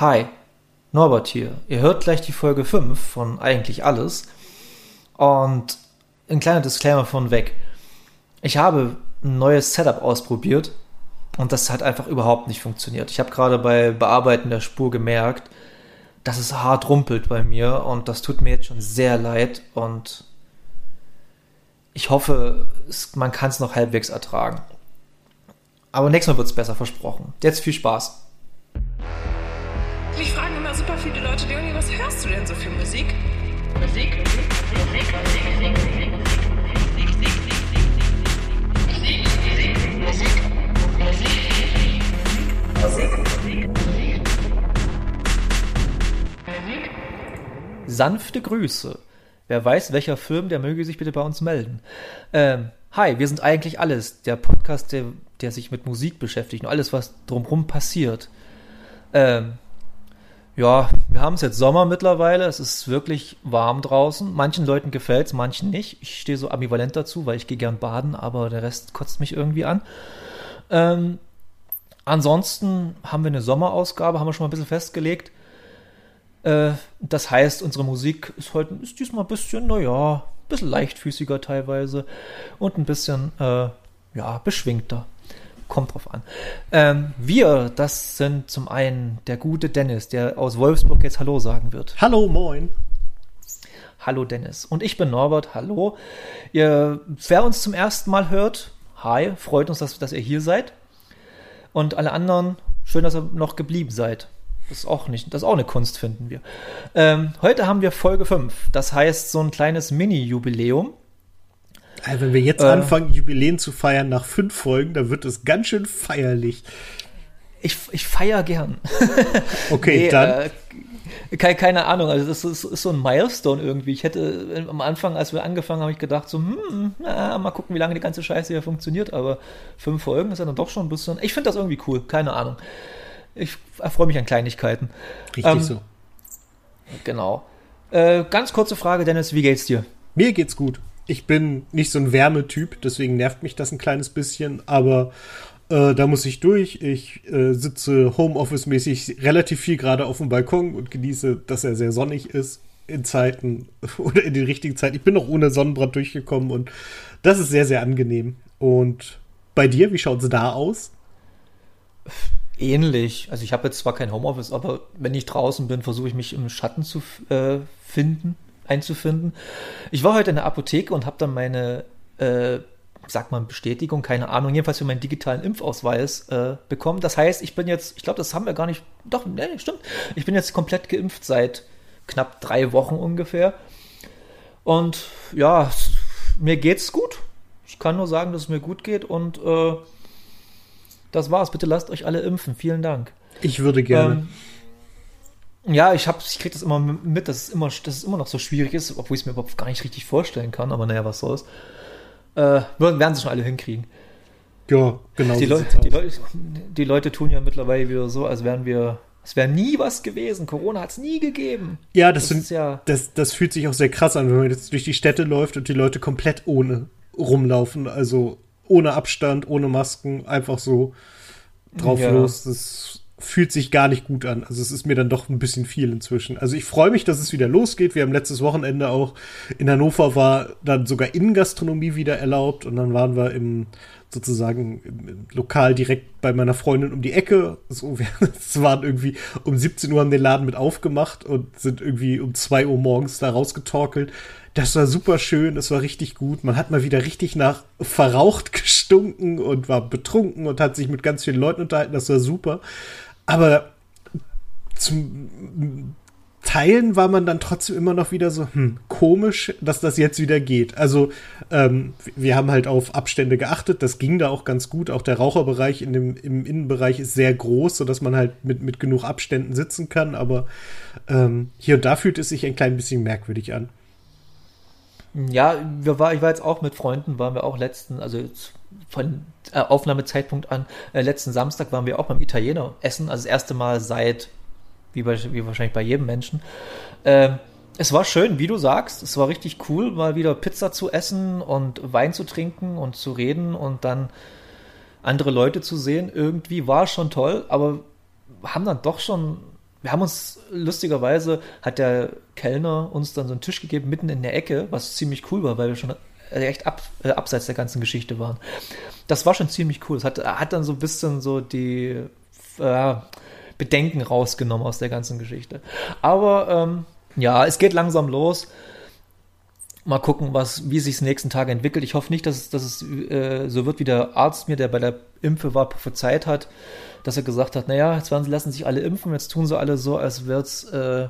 Hi, Norbert hier. Ihr hört gleich die Folge 5 von Eigentlich Alles. Und ein kleiner Disclaimer von weg. Ich habe ein neues Setup ausprobiert und das hat einfach überhaupt nicht funktioniert. Ich habe gerade bei Bearbeiten der Spur gemerkt, dass es hart rumpelt bei mir und das tut mir jetzt schon sehr leid und ich hoffe, man kann es noch halbwegs ertragen. Aber nächstes Mal wird es besser versprochen. Jetzt viel Spaß. Mich fragen immer super viele Leute, Leonie, was hörst du denn so für Musik? Musik, Musik, Musik, Musik, Musik, Musik, Musik, Sanfte Grüße. Wer weiß, welcher Film, der möge sich bitte bei uns melden. Ähm, hi, wir sind eigentlich alles. Der Podcast, der, der sich mit Musik beschäftigt und alles, was drumherum passiert. Ähm, ja, wir haben es jetzt Sommer mittlerweile. Es ist wirklich warm draußen. Manchen Leuten gefällt es, manchen nicht. Ich stehe so ambivalent dazu, weil ich gehe gern baden, aber der Rest kotzt mich irgendwie an. Ähm, ansonsten haben wir eine Sommerausgabe, haben wir schon mal ein bisschen festgelegt. Äh, das heißt, unsere Musik ist heute ist diesmal ein bisschen, naja, ein bisschen leichtfüßiger teilweise und ein bisschen, äh, ja, beschwingter kommt drauf an. Ähm, wir, das sind zum einen der gute Dennis, der aus Wolfsburg jetzt Hallo sagen wird. Hallo, moin. Hallo Dennis. Und ich bin Norbert, hallo. Ihr, wer uns zum ersten Mal hört, hi, freut uns, dass, dass ihr hier seid. Und alle anderen, schön, dass ihr noch geblieben seid. Das ist auch nicht, das ist auch eine Kunst, finden wir. Ähm, heute haben wir Folge 5. Das heißt, so ein kleines Mini-Jubiläum. Also wenn wir jetzt äh, anfangen, Jubiläen zu feiern nach fünf Folgen, dann wird es ganz schön feierlich. Ich, ich feier gern. Okay, nee, dann. Äh, keine, keine Ahnung, also das ist, ist, so ein Milestone irgendwie. Ich hätte am Anfang, als wir angefangen haben, habe ich gedacht, so, hm, na, mal gucken, wie lange die ganze Scheiße hier funktioniert, aber fünf Folgen ist ja dann doch schon ein bisschen. Ich finde das irgendwie cool, keine Ahnung. Ich erfreue mich an Kleinigkeiten. Richtig ähm, so. Genau. Äh, ganz kurze Frage, Dennis, wie geht's dir? Mir geht's gut ich bin nicht so ein Wärmetyp, deswegen nervt mich das ein kleines bisschen, aber äh, da muss ich durch. Ich äh, sitze Homeoffice-mäßig relativ viel gerade auf dem Balkon und genieße, dass er sehr sonnig ist in Zeiten oder in den richtigen Zeiten. Ich bin noch ohne Sonnenbrand durchgekommen und das ist sehr, sehr angenehm. Und bei dir, wie schaut es da aus? Ähnlich. Also ich habe jetzt zwar kein Homeoffice, aber wenn ich draußen bin, versuche ich mich im Schatten zu äh, finden einzufinden. Ich war heute in der Apotheke und habe dann meine, äh, sagt man Bestätigung, keine Ahnung, jedenfalls für meinen digitalen Impfausweis äh, bekommen. Das heißt, ich bin jetzt, ich glaube, das haben wir gar nicht, doch, nee, stimmt. Ich bin jetzt komplett geimpft seit knapp drei Wochen ungefähr. Und ja, mir geht's gut. Ich kann nur sagen, dass es mir gut geht und äh, das war's. Bitte lasst euch alle impfen. Vielen Dank. Ich würde gerne. Ähm, ja, ich, hab, ich kriege das immer mit, dass es immer, dass es immer noch so schwierig ist, obwohl ich es mir überhaupt gar nicht richtig vorstellen kann. Aber naja, was soll's. Äh, werden sie schon alle hinkriegen. Ja, genau. Die, Leute, die, Leute, die Leute tun ja mittlerweile wieder so, als wären wir es wäre nie was gewesen. Corona hat es nie gegeben. Ja, das, das, ja das, das fühlt sich auch sehr krass an, wenn man jetzt durch die Städte läuft und die Leute komplett ohne rumlaufen. Also ohne Abstand, ohne Masken, einfach so drauf ja. los. Das fühlt sich gar nicht gut an. Also es ist mir dann doch ein bisschen viel inzwischen. Also ich freue mich, dass es wieder losgeht. Wir haben letztes Wochenende auch in Hannover war dann sogar Innengastronomie wieder erlaubt und dann waren wir im sozusagen im Lokal direkt bei meiner Freundin um die Ecke. So, es waren irgendwie um 17 Uhr haben den Laden mit aufgemacht und sind irgendwie um 2 Uhr morgens da rausgetorkelt. Das war super schön, das war richtig gut. Man hat mal wieder richtig nach verraucht gestunken und war betrunken und hat sich mit ganz vielen Leuten unterhalten. Das war super. Aber zum Teilen war man dann trotzdem immer noch wieder so, hm, komisch, dass das jetzt wieder geht. Also, ähm, wir haben halt auf Abstände geachtet, das ging da auch ganz gut. Auch der Raucherbereich in dem, im Innenbereich ist sehr groß, sodass man halt mit, mit genug Abständen sitzen kann. Aber ähm, hier und da fühlt es sich ein klein bisschen merkwürdig an. Ja, wir war, ich war jetzt auch mit Freunden, waren wir auch letzten, also von äh, Aufnahmezeitpunkt an, äh, letzten Samstag waren wir auch beim Italiener essen, also das erste Mal seit, wie, bei, wie wahrscheinlich bei jedem Menschen. Äh, es war schön, wie du sagst, es war richtig cool, mal wieder Pizza zu essen und Wein zu trinken und zu reden und dann andere Leute zu sehen. Irgendwie war schon toll, aber haben dann doch schon wir haben uns lustigerweise, hat der Kellner uns dann so einen Tisch gegeben, mitten in der Ecke, was ziemlich cool war, weil wir schon echt ab, äh, abseits der ganzen Geschichte waren. Das war schon ziemlich cool. Es hat, hat dann so ein bisschen so die äh, Bedenken rausgenommen aus der ganzen Geschichte. Aber ähm, ja, es geht langsam los. Mal gucken, was, wie sich es nächsten Tage entwickelt. Ich hoffe nicht, dass es, dass es äh, so wird, wie der Arzt mir, der bei der Impfe war, prophezeit hat, dass er gesagt hat, naja, jetzt werden lassen sich alle impfen, jetzt tun sie alle so, als wird es äh,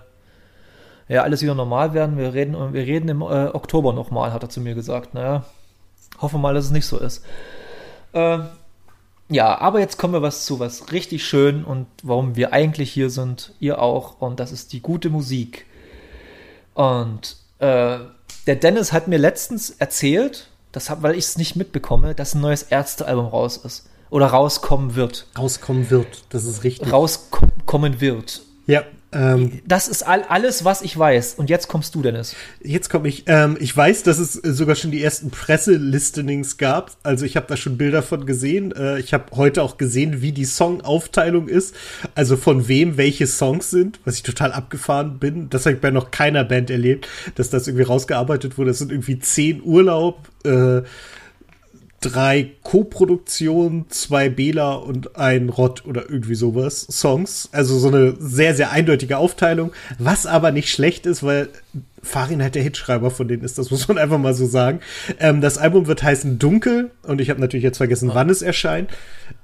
ja alles wieder normal werden. Wir reden, wir reden im äh, Oktober nochmal, hat er zu mir gesagt. Naja, hoffen wir mal, dass es nicht so ist. Äh, ja, aber jetzt kommen wir was zu was richtig schön und warum wir eigentlich hier sind, ihr auch, und das ist die gute Musik. Und äh, der Dennis hat mir letztens erzählt, das hab, weil ich es nicht mitbekomme, dass ein neues Ärztealbum raus ist. Oder rauskommen wird. Rauskommen wird, das ist richtig. Rauskommen wird. Ja, ähm, das ist all, alles, was ich weiß. Und jetzt kommst du, Dennis. Jetzt komme ich. Ähm, ich weiß, dass es sogar schon die ersten Presselistenings gab. Also ich habe da schon Bilder von gesehen. Äh, ich habe heute auch gesehen, wie die Songaufteilung ist. Also von wem welche Songs sind, was ich total abgefahren bin. Das habe ich bei noch keiner Band erlebt, dass das irgendwie rausgearbeitet wurde. Das sind irgendwie zehn Urlaub. Äh, drei Co-Produktionen, zwei Bela und ein Rott oder irgendwie sowas Songs. Also so eine sehr, sehr eindeutige Aufteilung, was aber nicht schlecht ist, weil Farin halt der Hitschreiber von denen ist, das muss man einfach mal so sagen. Ähm, das Album wird heißen Dunkel und ich habe natürlich jetzt vergessen, wann es erscheint.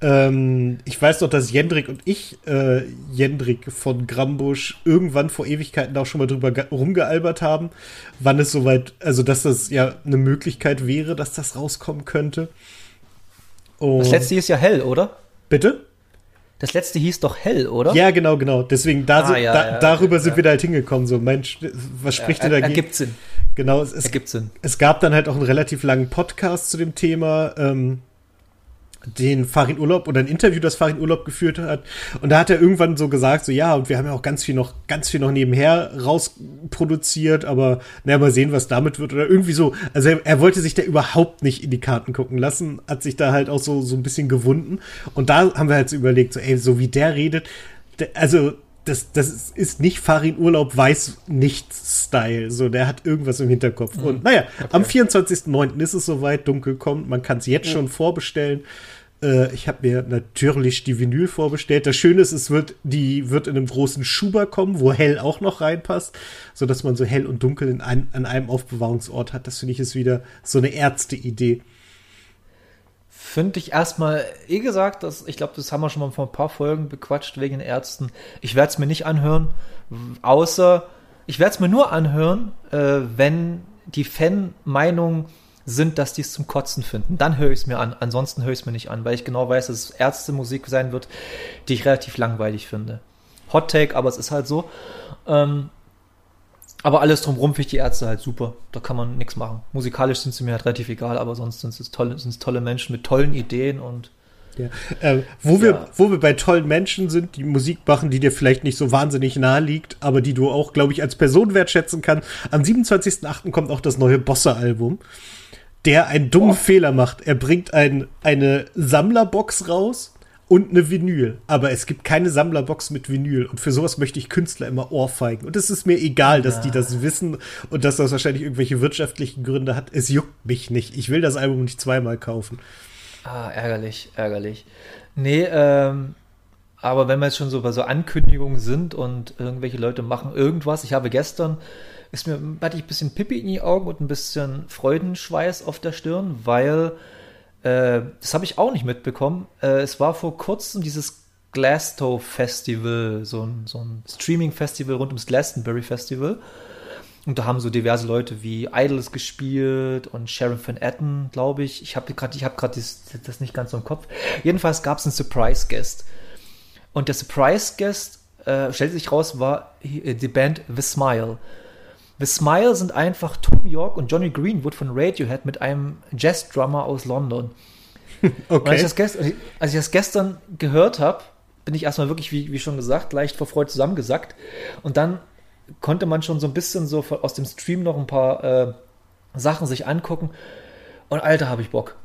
Ähm, ich weiß noch, dass Jendrik und ich, äh, Jendrik von Grambusch, irgendwann vor Ewigkeiten auch schon mal drüber rumgealbert haben, wann es soweit, also dass das ja eine Möglichkeit wäre, dass das rauskommen könnte. Und das letzte ist ja hell, oder? Bitte? Das letzte hieß doch Hell, oder? Ja, genau, genau. Deswegen, da, ah, ja, da ja, darüber ja, sind wir da halt hingekommen. So, Mensch, was spricht dir dagegen? Ergibt Sinn. Genau, es, ergibt Sinn. Es gab dann halt auch einen relativ langen Podcast zu dem Thema. Ähm, den Farin Urlaub oder ein Interview, das Farin Urlaub geführt hat. Und da hat er irgendwann so gesagt, so ja, und wir haben ja auch ganz viel noch, ganz viel noch nebenher rausproduziert, aber naja, mal sehen, was damit wird. Oder irgendwie so. Also er, er, wollte sich da überhaupt nicht in die Karten gucken lassen, hat sich da halt auch so, so ein bisschen gewunden. Und da haben wir halt so überlegt, so, ey, so wie der redet, der, also das, das ist nicht Farin Urlaub weiß nicht Style. So, der hat irgendwas im Hinterkopf. Mhm. Und naja, okay. am 24.09. ist es soweit, dunkel kommt. Man kann es jetzt ja. schon vorbestellen. Äh, ich habe mir natürlich die Vinyl vorbestellt. Das Schöne ist, es wird, die wird in einem großen Schuber kommen, wo hell auch noch reinpasst, sodass man so hell und dunkel in ein, an einem Aufbewahrungsort hat. Das finde ich ist wieder so eine Ärzte-Idee finde ich erstmal, eh gesagt, dass, ich glaube, das haben wir schon mal vor ein paar Folgen bequatscht wegen den Ärzten. Ich werde es mir nicht anhören, außer, ich werde es mir nur anhören, äh, wenn die Fan-Meinungen sind, dass die es zum Kotzen finden. Dann höre ich es mir an. Ansonsten höre ich es mir nicht an, weil ich genau weiß, dass es Ärztemusik sein wird, die ich relativ langweilig finde. Hot Take, aber es ist halt so. Ähm, aber alles drumherum finde ich die Ärzte halt super. Da kann man nichts machen. Musikalisch sind sie mir halt relativ egal, aber sonst sind es tolle, sind's tolle Menschen mit tollen Ideen und ja. Äh, wo, wir, wo wir bei tollen Menschen sind, die Musik machen, die dir vielleicht nicht so wahnsinnig nahe liegt, aber die du auch, glaube ich, als Person wertschätzen kannst. Am 27.08. kommt auch das neue Bosse-Album, der einen dummen oh. Fehler macht. Er bringt ein, eine Sammlerbox raus und eine Vinyl. Aber es gibt keine Sammlerbox mit Vinyl. Und für sowas möchte ich Künstler immer ohrfeigen. Und es ist mir egal, dass ja. die das wissen und dass das wahrscheinlich irgendwelche wirtschaftlichen Gründe hat. Es juckt mich nicht. Ich will das Album nicht zweimal kaufen. Ah, ärgerlich, ärgerlich. Nee, ähm, aber wenn wir jetzt schon so bei so Ankündigungen sind und irgendwelche Leute machen irgendwas, ich habe gestern, ist mir, hatte ich ein bisschen Pippi in die Augen und ein bisschen Freudenschweiß auf der Stirn, weil äh, das habe ich auch nicht mitbekommen. Äh, es war vor kurzem dieses Glasgow Festival, so ein, so ein Streaming-Festival rund ums Glastonbury Festival. Und da haben so diverse Leute wie Idols gespielt und Sharon Van Etten, glaube ich. Ich habe gerade hab das, das nicht ganz so im Kopf. Jedenfalls gab es einen Surprise-Guest. Und der Surprise-Guest, äh, stellte sich raus, war die Band The Smile. The Smile sind einfach Tom York und Johnny Greenwood von Radiohead mit einem Jazz-Drummer aus London. Okay. Als ich, gestern, als ich, das gestern gehört habe, bin ich erstmal wirklich, wie, wie schon gesagt, leicht vor Freude zusammengesackt. Und dann konnte man schon so ein bisschen so aus dem Stream noch ein paar äh, Sachen sich angucken. Und Alter, habe ich Bock.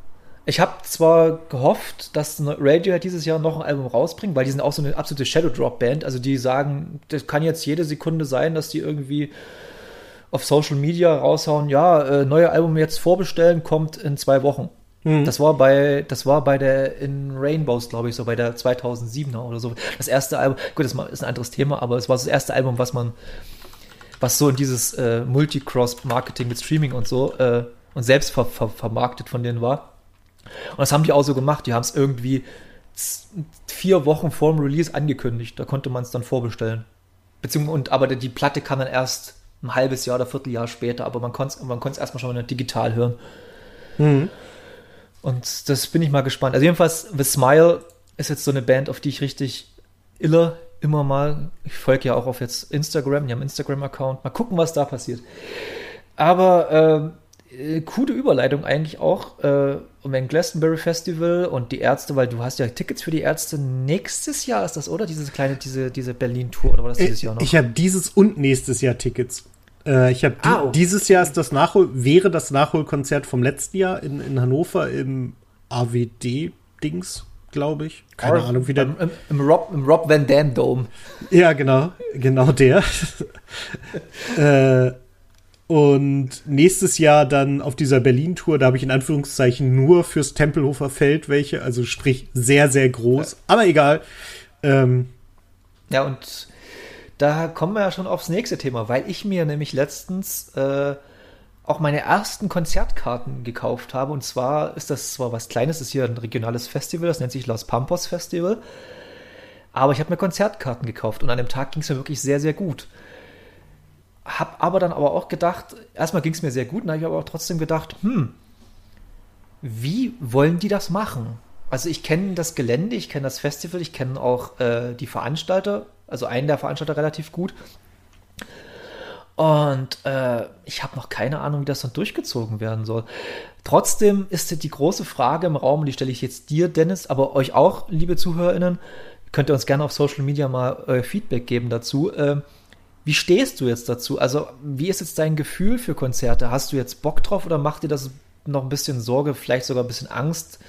Ich habe zwar gehofft, dass Radiohead dieses Jahr noch ein Album rausbringt, weil die sind auch so eine absolute Shadow Drop Band. Also die sagen, das kann jetzt jede Sekunde sein, dass die irgendwie auf Social Media raushauen, ja, äh, neue Album jetzt vorbestellen, kommt in zwei Wochen. Mhm. Das war bei, das war bei der in Rainbows, glaube ich, so bei der 2007er oder so. Das erste Album, gut, das ist ein anderes Thema, aber es war das erste Album, was man, was so in dieses äh, Multi-Cross-Marketing mit Streaming und so äh, und selbst ver ver vermarktet von denen war. Und das haben die auch so gemacht. Die haben es irgendwie vier Wochen vor dem Release angekündigt. Da konnte man es dann vorbestellen. Beziehungsweise, und, aber die Platte kam dann erst ein halbes Jahr oder Vierteljahr später, aber man konnte es man erstmal schon mal digital hören. Mhm. Und das bin ich mal gespannt. Also jedenfalls, The Smile ist jetzt so eine Band, auf die ich richtig iller immer mal, ich folge ja auch auf jetzt Instagram, die haben Instagram-Account, mal gucken, was da passiert. Aber ähm, äh, coole Überleitung eigentlich auch äh, um ein Glastonbury Festival und die Ärzte, weil du hast ja Tickets für die Ärzte nächstes Jahr ist das, oder? Diese kleine, diese, diese Berlin-Tour, oder war das dieses äh, Jahr noch? Ich habe dieses und nächstes Jahr Tickets. Äh, ich habe ah, oh. dieses Jahr ist das Nachhol, wäre das Nachholkonzert vom letzten Jahr in, in Hannover im AWD-Dings, glaube ich. Keine Or Ahnung, wie der. Im, im, Rob, Im Rob Van Dam Dome. Ja, genau, genau der. äh, und nächstes Jahr dann auf dieser Berlin-Tour, da habe ich in Anführungszeichen nur fürs Tempelhofer Feld welche, also sprich sehr, sehr groß. Ja. Aber egal. Ähm, ja, und da kommen wir ja schon aufs nächste Thema, weil ich mir nämlich letztens äh, auch meine ersten Konzertkarten gekauft habe. Und zwar ist das zwar was Kleines, ist hier ein regionales Festival, das nennt sich Los Pampos Festival. Aber ich habe mir Konzertkarten gekauft und an dem Tag ging es mir wirklich sehr, sehr gut. Hab aber dann aber auch gedacht, erstmal ging es mir sehr gut, und habe ich aber auch trotzdem gedacht, hm, wie wollen die das machen? Also ich kenne das Gelände, ich kenne das Festival, ich kenne auch äh, die Veranstalter, also einen der Veranstalter relativ gut. Und äh, ich habe noch keine Ahnung, wie das dann durchgezogen werden soll. Trotzdem ist die große Frage im Raum, die stelle ich jetzt dir, Dennis, aber euch auch, liebe ZuhörerInnen, könnt ihr uns gerne auf Social Media mal euer Feedback geben dazu. Äh, wie stehst du jetzt dazu? Also, wie ist jetzt dein Gefühl für Konzerte? Hast du jetzt Bock drauf oder macht dir das noch ein bisschen Sorge, vielleicht sogar ein bisschen Angst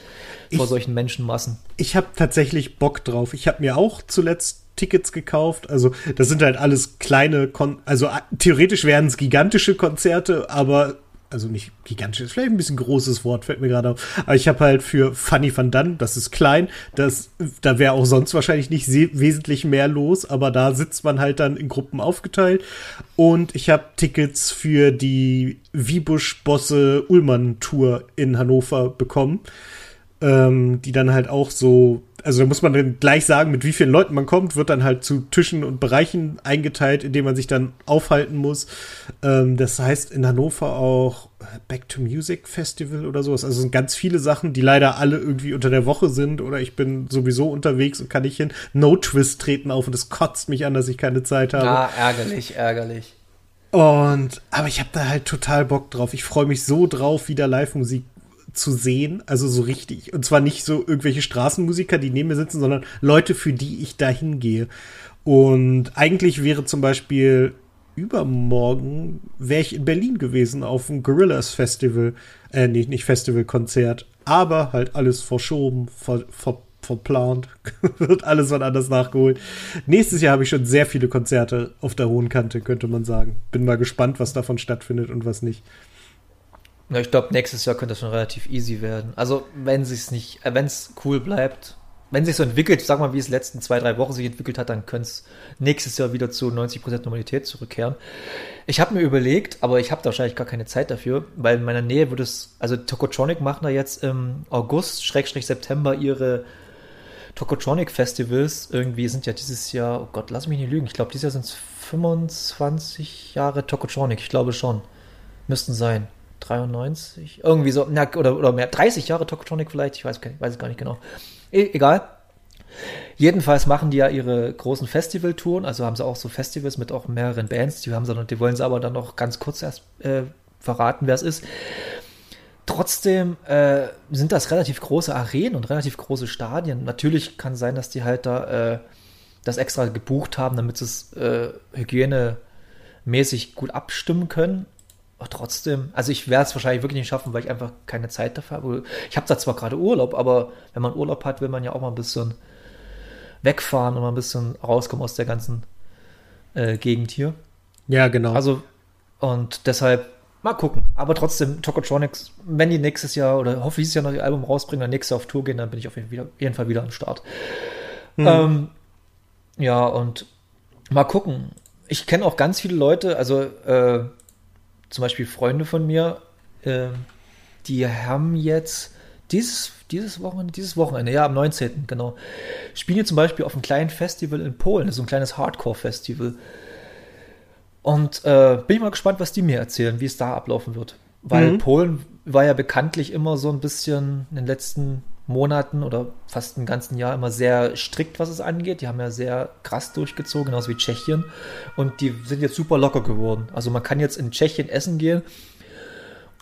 vor ich, solchen Menschenmassen? Ich habe tatsächlich Bock drauf. Ich habe mir auch zuletzt Tickets gekauft. Also, das sind halt alles kleine, Kon also theoretisch wären es gigantische Konzerte, aber also nicht gigantisch, ist vielleicht ein bisschen großes Wort, fällt mir gerade auf. Aber ich habe halt für Funny Van Dunn, das ist klein, das, da wäre auch sonst wahrscheinlich nicht wesentlich mehr los, aber da sitzt man halt dann in Gruppen aufgeteilt. Und ich habe Tickets für die Wiebusch-Bosse-Ullmann-Tour in Hannover bekommen, ähm, die dann halt auch so also da muss man dann gleich sagen, mit wie vielen Leuten man kommt, wird dann halt zu Tischen und Bereichen eingeteilt, in denen man sich dann aufhalten muss. Ähm, das heißt in Hannover auch Back to Music Festival oder sowas. Also sind ganz viele Sachen, die leider alle irgendwie unter der Woche sind oder ich bin sowieso unterwegs und kann nicht hin. No Twist treten auf und es kotzt mich an, dass ich keine Zeit habe. Ah, ärgerlich, ärgerlich. Und, aber ich habe da halt total Bock drauf. Ich freue mich so drauf, wieder Live-Musik zu sehen, also so richtig. Und zwar nicht so irgendwelche Straßenmusiker, die neben mir sitzen, sondern Leute, für die ich da hingehe. Und eigentlich wäre zum Beispiel übermorgen wäre ich in Berlin gewesen auf dem Gorillas Festival, äh, nicht, nicht Festival, Konzert, aber halt alles verschoben, ver, ver, verplant, wird alles von anders nachgeholt. Nächstes Jahr habe ich schon sehr viele Konzerte auf der hohen Kante, könnte man sagen. Bin mal gespannt, was davon stattfindet und was nicht. Ja, ich glaube, nächstes Jahr könnte das schon relativ easy werden. Also, wenn es nicht, äh, wenn es cool bleibt, wenn sich so entwickelt, sag mal, wie es letzten zwei, drei Wochen sich entwickelt hat, dann könnte es nächstes Jahr wieder zu 90% Normalität zurückkehren. Ich habe mir überlegt, aber ich habe da wahrscheinlich gar keine Zeit dafür, weil in meiner Nähe würde es, also Tokotronic machen da jetzt im August, Schrägstrich September ihre Tokotronic Festivals. Irgendwie sind ja dieses Jahr, oh Gott, lass mich nicht lügen, ich glaube, dieses Jahr sind es 25 Jahre Tokotronic, ich glaube schon. Müssten sein. 93, irgendwie so, na, oder, oder mehr, 30 Jahre Tokotronic vielleicht, ich weiß, weiß es gar nicht genau. E egal. Jedenfalls machen die ja ihre großen Festivaltouren, also haben sie auch so Festivals mit auch mehreren Bands, die haben sie, die wollen sie aber dann noch ganz kurz erst äh, verraten, wer es ist. Trotzdem äh, sind das relativ große Arenen und relativ große Stadien. Natürlich kann es sein, dass die halt da äh, das extra gebucht haben, damit sie es äh, hygienemäßig gut abstimmen können aber trotzdem, also ich werde es wahrscheinlich wirklich nicht schaffen, weil ich einfach keine Zeit dafür habe. Ich habe da zwar gerade Urlaub, aber wenn man Urlaub hat, will man ja auch mal ein bisschen wegfahren und mal ein bisschen rauskommen aus der ganzen äh, Gegend hier. Ja, genau. Also, und deshalb mal gucken. Aber trotzdem, Tokotronics, wenn die nächstes Jahr oder hoffe ich dieses Jahr noch ihr Album rausbringen, dann nächstes Jahr auf Tour gehen, dann bin ich auf jeden Fall wieder am Start. Mhm. Ähm, ja, und mal gucken. Ich kenne auch ganz viele Leute, also äh, zum Beispiel Freunde von mir, äh, die haben jetzt dieses, dieses Wochenende, dieses Wochenende, ja, am 19. genau, spielen jetzt zum Beispiel auf einem kleinen Festival in Polen, das ist so ein kleines Hardcore-Festival. Und äh, bin ich mal gespannt, was die mir erzählen, wie es da ablaufen wird. Weil mhm. Polen war ja bekanntlich immer so ein bisschen in den letzten Monaten oder fast ein ganzen Jahr immer sehr strikt, was es angeht. Die haben ja sehr krass durchgezogen, genauso wie Tschechien. Und die sind jetzt super locker geworden. Also man kann jetzt in Tschechien essen gehen,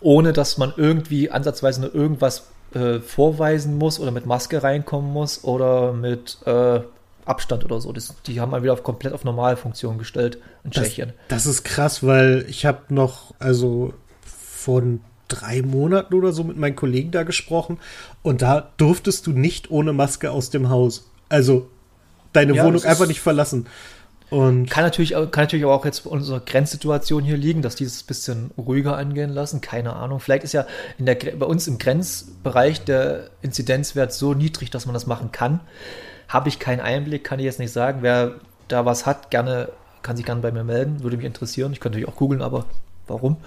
ohne dass man irgendwie ansatzweise nur irgendwas äh, vorweisen muss oder mit Maske reinkommen muss oder mit äh, Abstand oder so. Das, die haben mal wieder auf, komplett auf Normalfunktion gestellt in das, Tschechien. Das ist krass, weil ich habe noch, also von drei Monaten oder so mit meinen Kollegen da gesprochen und da durftest du nicht ohne Maske aus dem Haus. Also deine ja, Wohnung einfach nicht verlassen. Und kann natürlich, kann natürlich auch jetzt unsere Grenzsituation hier liegen, dass die es ein bisschen ruhiger angehen lassen. Keine Ahnung. Vielleicht ist ja in der, bei uns im Grenzbereich der Inzidenzwert so niedrig, dass man das machen kann. Habe ich keinen Einblick, kann ich jetzt nicht sagen. Wer da was hat, gerne, kann sich gerne bei mir melden. Würde mich interessieren. Ich könnte natürlich auch googeln, aber warum?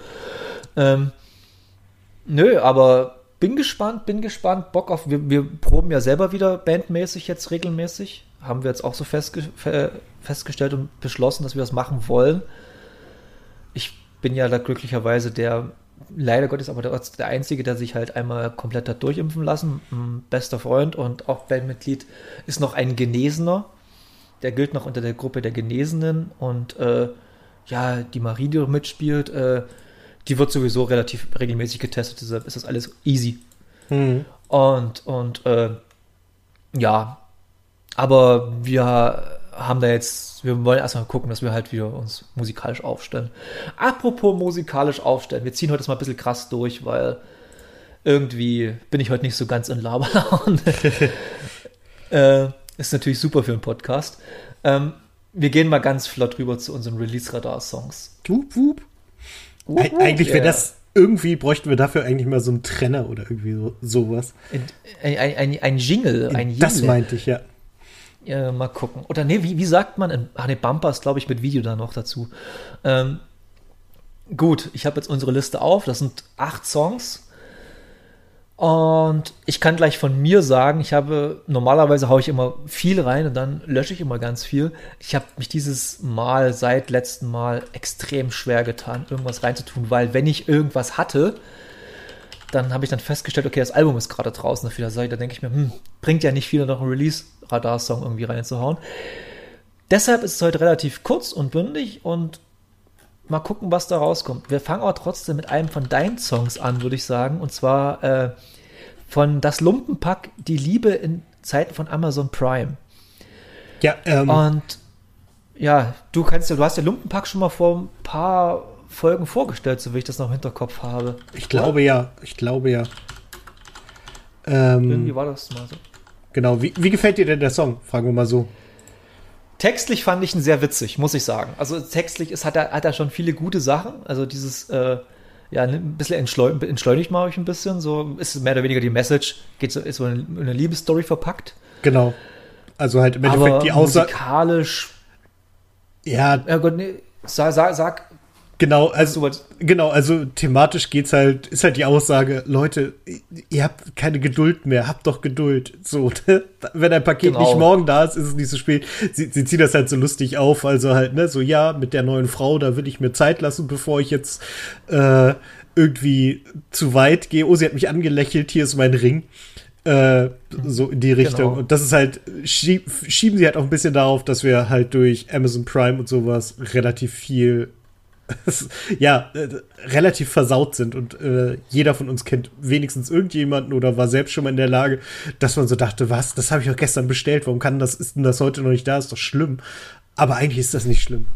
Ähm, Nö, aber bin gespannt, bin gespannt. Bock auf. Wir, wir proben ja selber wieder bandmäßig jetzt regelmäßig. Haben wir jetzt auch so festge festgestellt und beschlossen, dass wir das machen wollen. Ich bin ja da glücklicherweise der, leider Gottes, aber der, der Einzige, der sich halt einmal komplett hat durchimpfen lassen. Ein bester Freund und auch Bandmitglied ist noch ein Genesener. Der gilt noch unter der Gruppe der Genesenen und äh, ja, die Marie, die mitspielt, äh, die wird sowieso relativ regelmäßig getestet, deshalb ist das alles easy. Mhm. Und, und äh, ja, aber wir haben da jetzt, wir wollen erstmal gucken, dass wir halt wieder uns musikalisch aufstellen. Apropos musikalisch aufstellen, wir ziehen heute mal ein bisschen krass durch, weil irgendwie bin ich heute nicht so ganz in Laberlaune. äh, ist natürlich super für einen Podcast. Ähm, wir gehen mal ganz flott rüber zu unseren Release-Radar-Songs. Wup, wup. Eig eigentlich wäre yeah. das irgendwie bräuchten wir dafür eigentlich mal so einen Trenner oder irgendwie so, sowas. Ein, ein, ein, ein Jingle, ein Jingle. Das meinte ich, ja. ja. Mal gucken. Oder nee, wie, wie sagt man? Ach ne, Bumpers, glaube ich, mit Video da noch dazu. Ähm, gut, ich habe jetzt unsere Liste auf. Das sind acht Songs. Und ich kann gleich von mir sagen, ich habe, normalerweise haue ich immer viel rein und dann lösche ich immer ganz viel. Ich habe mich dieses Mal seit letzten Mal extrem schwer getan, irgendwas reinzutun, weil wenn ich irgendwas hatte, dann habe ich dann festgestellt, okay, das Album ist gerade draußen auf der Seite. Da denke ich mir, hm, bringt ja nicht viel, noch einen Release-Radar-Song irgendwie reinzuhauen. Deshalb ist es heute relativ kurz und bündig und mal gucken, was da rauskommt. Wir fangen aber trotzdem mit einem von deinen Songs an, würde ich sagen. Und zwar äh, von Das Lumpenpack, die Liebe in Zeiten von Amazon Prime. Ja, ähm. Und ja, du kannst ja, du hast ja Lumpenpack schon mal vor ein paar Folgen vorgestellt, so wie ich das noch im Hinterkopf habe. Ich glaube ja, ich glaube ja. Ähm, Irgendwie war das mal so. Genau, wie, wie gefällt dir denn der Song? Fragen wir mal so. Textlich fand ich ihn sehr witzig, muss ich sagen. Also textlich ist, hat, er, hat er schon viele gute Sachen. Also dieses, äh, ja, ein bisschen entschleunigt, entschleunigt mache ich ein bisschen. So ist mehr oder weniger die Message, geht so, ist so eine, eine Liebesstory verpackt. Genau. Also halt im Endeffekt die Aussage. Musikalisch. Ja. Ja Gott, nee, sag, sag, sag Genau, also, genau, also thematisch geht's halt, ist halt die Aussage, Leute, ihr habt keine Geduld mehr, habt doch Geduld. So, wenn ein Paket genau. nicht morgen da ist, ist es nicht so spät. Sie, sie zieht das halt so lustig auf, also halt, ne, so ja, mit der neuen Frau, da will ich mir Zeit lassen, bevor ich jetzt äh, irgendwie zu weit gehe. Oh, sie hat mich angelächelt, hier ist mein Ring. Äh, so in die Richtung. Genau. Und das ist halt, schieb, schieben sie halt auch ein bisschen darauf, dass wir halt durch Amazon Prime und sowas relativ viel ja, äh, relativ versaut sind und äh, jeder von uns kennt wenigstens irgendjemanden oder war selbst schon mal in der Lage, dass man so dachte, was, das habe ich auch gestern bestellt, warum kann das, ist denn das heute noch nicht da, ist doch schlimm. Aber eigentlich ist das nicht schlimm.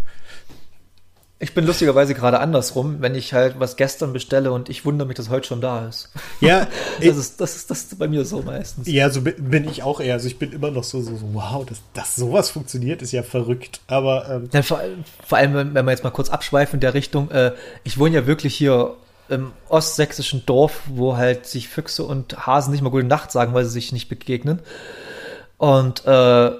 Ich bin lustigerweise gerade andersrum, wenn ich halt was gestern bestelle und ich wundere mich, dass heute schon da ist. Ja, das ist, das ist, das ist bei mir so meistens. Ja, so bin, ich auch eher. Also ich bin immer noch so, so, so wow, dass, dass sowas funktioniert, ist ja verrückt. Aber ähm, ja, vor, vor, allem, wenn, wenn wir jetzt mal kurz abschweifen in der Richtung, äh, ich wohne ja wirklich hier im ostsächsischen Dorf, wo halt sich Füchse und Hasen nicht mal gute Nacht sagen, weil sie sich nicht begegnen. Und äh,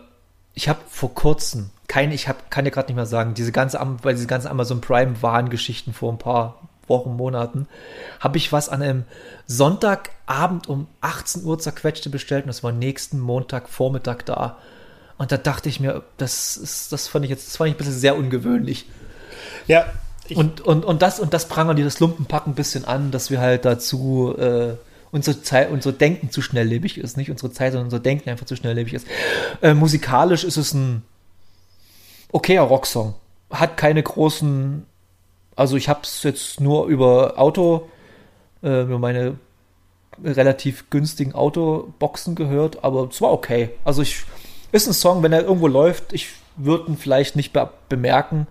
ich habe vor kurzem kein, ich hab, kann dir gerade nicht mehr sagen, diese ganze, bei diese ganzen Amazon Prime Warengeschichten vor ein paar Wochen, Monaten, habe ich was an einem Sonntagabend um 18 Uhr zerquetschte bestellt und das war nächsten Montagvormittag da. Und da dachte ich mir, das ist, das fand ich jetzt, das fand ich ein bisschen sehr ungewöhnlich. Ja. Und, und, und das, und das prangern die das Lumpenpack ein bisschen an, dass wir halt dazu, äh, unsere Zeit, unser Denken zu schnelllebig ist, nicht unsere Zeit, sondern unser Denken einfach zu schnelllebig ist. Äh, musikalisch ist es ein okayer Rocksong. Hat keine großen, also ich habe es jetzt nur über Auto, äh, über meine relativ günstigen Autoboxen gehört, aber es war okay. Also ich ist ein Song, wenn er irgendwo läuft, ich würde ihn vielleicht nicht be bemerken,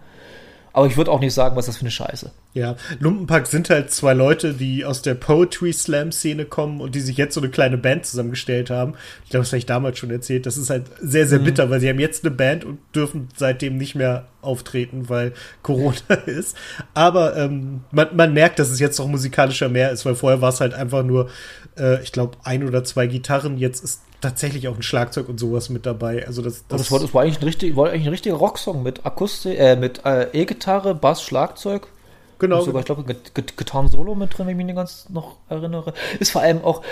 aber ich würde auch nicht sagen, was das für eine Scheiße. Ja, Lumpenpack sind halt zwei Leute, die aus der Poetry Slam Szene kommen und die sich jetzt so eine kleine Band zusammengestellt haben. Ich glaube, das habe ich damals schon erzählt. Das ist halt sehr, sehr mhm. bitter, weil sie haben jetzt eine Band und dürfen seitdem nicht mehr auftreten, weil Corona ist. Aber ähm, man, man merkt, dass es jetzt noch musikalischer mehr ist, weil vorher war es halt einfach nur, äh, ich glaube, ein oder zwei Gitarren. Jetzt ist tatsächlich auch ein Schlagzeug und sowas mit dabei. Also das, das, das, war, das war, eigentlich ein richtig, war eigentlich ein richtiger Rocksong mit Akustik, äh, mit äh, E-Gitarre, Bass, Schlagzeug. Genau. Und sogar, ich glaube, Gitarren-Solo mit drin, wenn ich mich nicht ganz noch erinnere. Ist vor allem auch,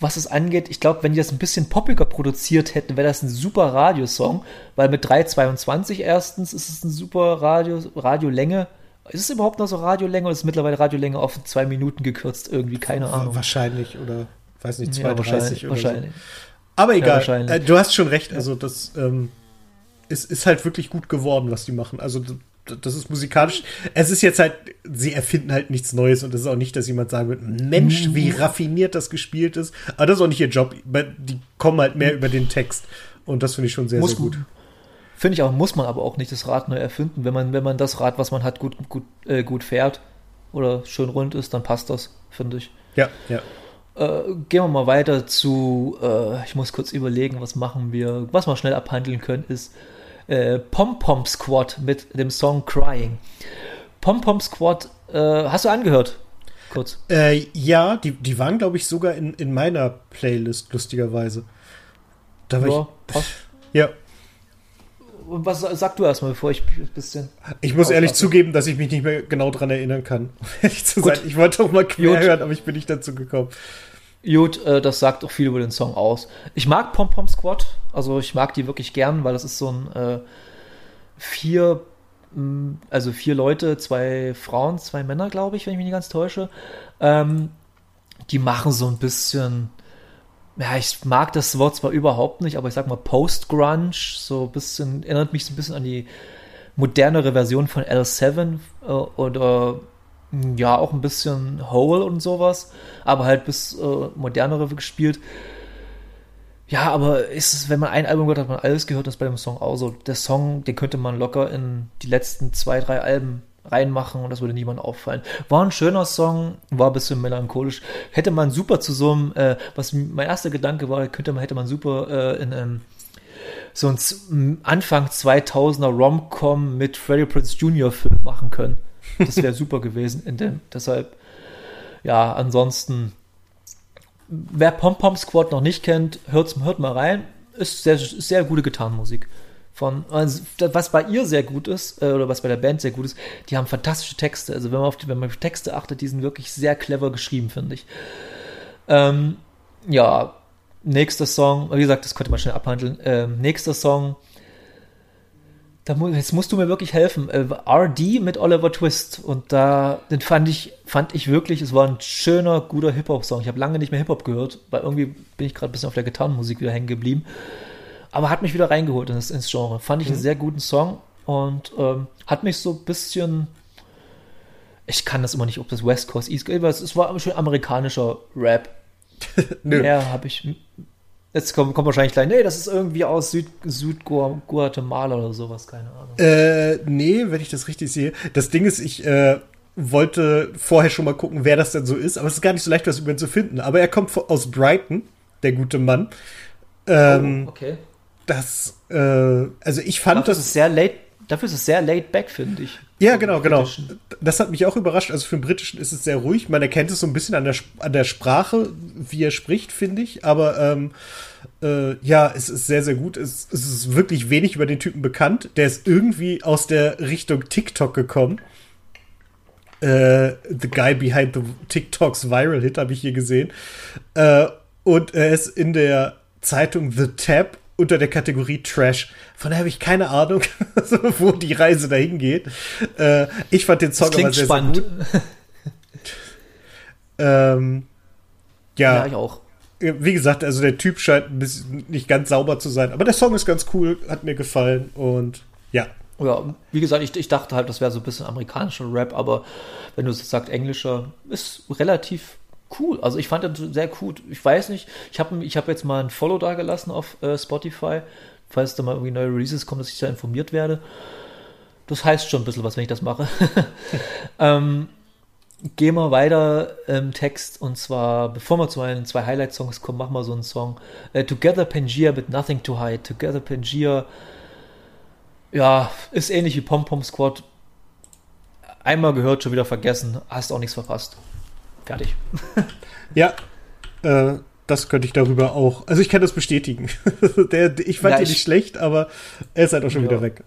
was es angeht, ich glaube, wenn die das ein bisschen poppiger produziert hätten, wäre das ein super Radiosong, weil mit 3,22 erstens ist es ein super Radio, Radiolänge. Ist es überhaupt noch so Radiolänge oder ist mittlerweile Radiolänge auf zwei Minuten gekürzt? Irgendwie, keine Ahnung. Wahrscheinlich oder weiß nicht, 2,30 ja, wahrscheinlich, oder wahrscheinlich. So. Aber egal, ja, äh, du hast schon recht. Also, das ähm, ist, ist halt wirklich gut geworden, was die machen. Also, das ist musikalisch. Es ist jetzt halt, sie erfinden halt nichts Neues und es ist auch nicht, dass jemand sagen wird, Mensch, wie raffiniert das gespielt ist. Aber das ist auch nicht ihr Job. Die kommen halt mehr über den Text. Und das finde ich schon sehr, muss, sehr gut. Finde ich auch, muss man aber auch nicht das Rad neu erfinden. Wenn man, wenn man das Rad, was man hat, gut, gut, äh, gut fährt oder schön rund ist, dann passt das, finde ich. Ja, ja. Äh, gehen wir mal weiter zu, äh, ich muss kurz überlegen, was machen wir, was wir schnell abhandeln können, ist äh, Pom Pom Squad mit dem Song Crying. Pom Pom Squad, äh, hast du angehört? Kurz. Äh, ja, die, die waren, glaube ich, sogar in, in meiner Playlist, lustigerweise. Da war ja, ich, passt. Ja. Was sag du erstmal, bevor ich ein bisschen. Ich muss ehrlich zugeben, dass ich mich nicht mehr genau dran erinnern kann. ehrlich zu sein. Ich wollte auch mal quer Gut. hören, aber ich bin nicht dazu gekommen. Gut, äh, das sagt auch viel über den Song aus. Ich mag Pom Pom Squad, also ich mag die wirklich gern, weil das ist so ein äh, vier, mm, also vier Leute, zwei Frauen, zwei Männer, glaube ich, wenn ich mich nicht ganz täusche. Ähm, die machen so ein bisschen, ja, ich mag das Wort zwar überhaupt nicht, aber ich sag mal Post-Grunge, so ein bisschen, erinnert mich so ein bisschen an die modernere Version von L7 äh, oder ja, auch ein bisschen Hole und sowas, aber halt bis äh, modernere gespielt. Ja, aber ist es, wenn man ein Album gehört hat, man alles gehört, das bei dem Song auch so. Der Song, den könnte man locker in die letzten zwei, drei Alben reinmachen und das würde niemand auffallen. War ein schöner Song, war ein bisschen melancholisch. Hätte man super zu so einem, äh, was mein erster Gedanke war, könnte man, hätte man super äh, in einem so ein Anfang 2000er Rom-Com mit Freddie Prince Jr. Film machen können. Das wäre super gewesen in dem. Deshalb, ja, ansonsten, wer Pom Pom Squad noch nicht kennt, hört, hört mal rein. Ist sehr, sehr gute Gitarrenmusik. Von, also, was bei ihr sehr gut ist, äh, oder was bei der Band sehr gut ist, die haben fantastische Texte. Also wenn man auf die, wenn man auf Texte achtet, die sind wirklich sehr clever geschrieben, finde ich. Ähm, ja, nächster Song, wie gesagt, das könnte man schnell abhandeln. Ähm, nächster Song da mu jetzt musst du mir wirklich helfen. Äh, RD mit Oliver Twist. Und da, den fand ich, fand ich wirklich, es war ein schöner, guter Hip-Hop-Song. Ich habe lange nicht mehr Hip-Hop gehört, weil irgendwie bin ich gerade ein bisschen auf der Gitarrenmusik wieder hängen geblieben. Aber hat mich wieder reingeholt ins, ins Genre. Fand ich mhm. einen sehr guten Song und ähm, hat mich so ein bisschen. Ich kann das immer nicht, ob das West Coast, East Coast, es war schön amerikanischer Rap. Nö. Mehr habe ich Jetzt kommt, kommt wahrscheinlich gleich, nee, das ist irgendwie aus Süd, Südguatemala oder sowas, keine Ahnung. Äh, nee, wenn ich das richtig sehe. Das Ding ist, ich äh, wollte vorher schon mal gucken, wer das denn so ist, aber es ist gar nicht so leicht, was über ihn zu finden. Aber er kommt aus Brighton, der gute Mann. Ähm, oh, okay. Das, äh, also ich fand dafür das. Ist sehr late, dafür ist es sehr laid back, finde ich. Ja, genau, genau. Das hat mich auch überrascht. Also für den Britischen ist es sehr ruhig. Man erkennt es so ein bisschen an der, an der Sprache, wie er spricht, finde ich. Aber ähm, äh, ja, es ist sehr, sehr gut. Es, es ist wirklich wenig über den Typen bekannt. Der ist irgendwie aus der Richtung TikTok gekommen. Äh, the Guy Behind the TikToks Viral Hit habe ich hier gesehen. Äh, und er ist in der Zeitung The Tab unter der Kategorie Trash. Von daher habe ich keine Ahnung, wo die Reise dahin geht. Äh, ich fand den Song aber sehr, spannend. sehr gut. ähm, ja. Ja, ich auch. Wie gesagt, also der Typ scheint ein bisschen nicht ganz sauber zu sein, aber der Song ist ganz cool, hat mir gefallen und ja. Ja, wie gesagt, ich, ich dachte halt, das wäre so ein bisschen amerikanischer Rap, aber wenn du es sagst, englischer, ist relativ cool. Also ich fand den sehr gut. Ich weiß nicht, ich habe ich hab jetzt mal ein Follow da gelassen auf äh, Spotify, falls da mal irgendwie neue Releases kommen, dass ich da informiert werde. Das heißt schon ein bisschen was, wenn ich das mache. ähm, gehen wir weiter im Text und zwar, bevor wir zu meinen zwei Highlight-Songs kommen, machen wir so einen Song. Uh, Together Pangaea with Nothing to Hide. Together Pangaea, ja, ist ähnlich wie Pom Pom Squad. Einmal gehört, schon wieder vergessen, hast auch nichts verpasst. Fertig. ja, äh, das könnte ich darüber auch. Also ich kann das bestätigen. Der, ich fand ja, ihn nicht schlecht, aber er ist halt auch schon ja. wieder weg.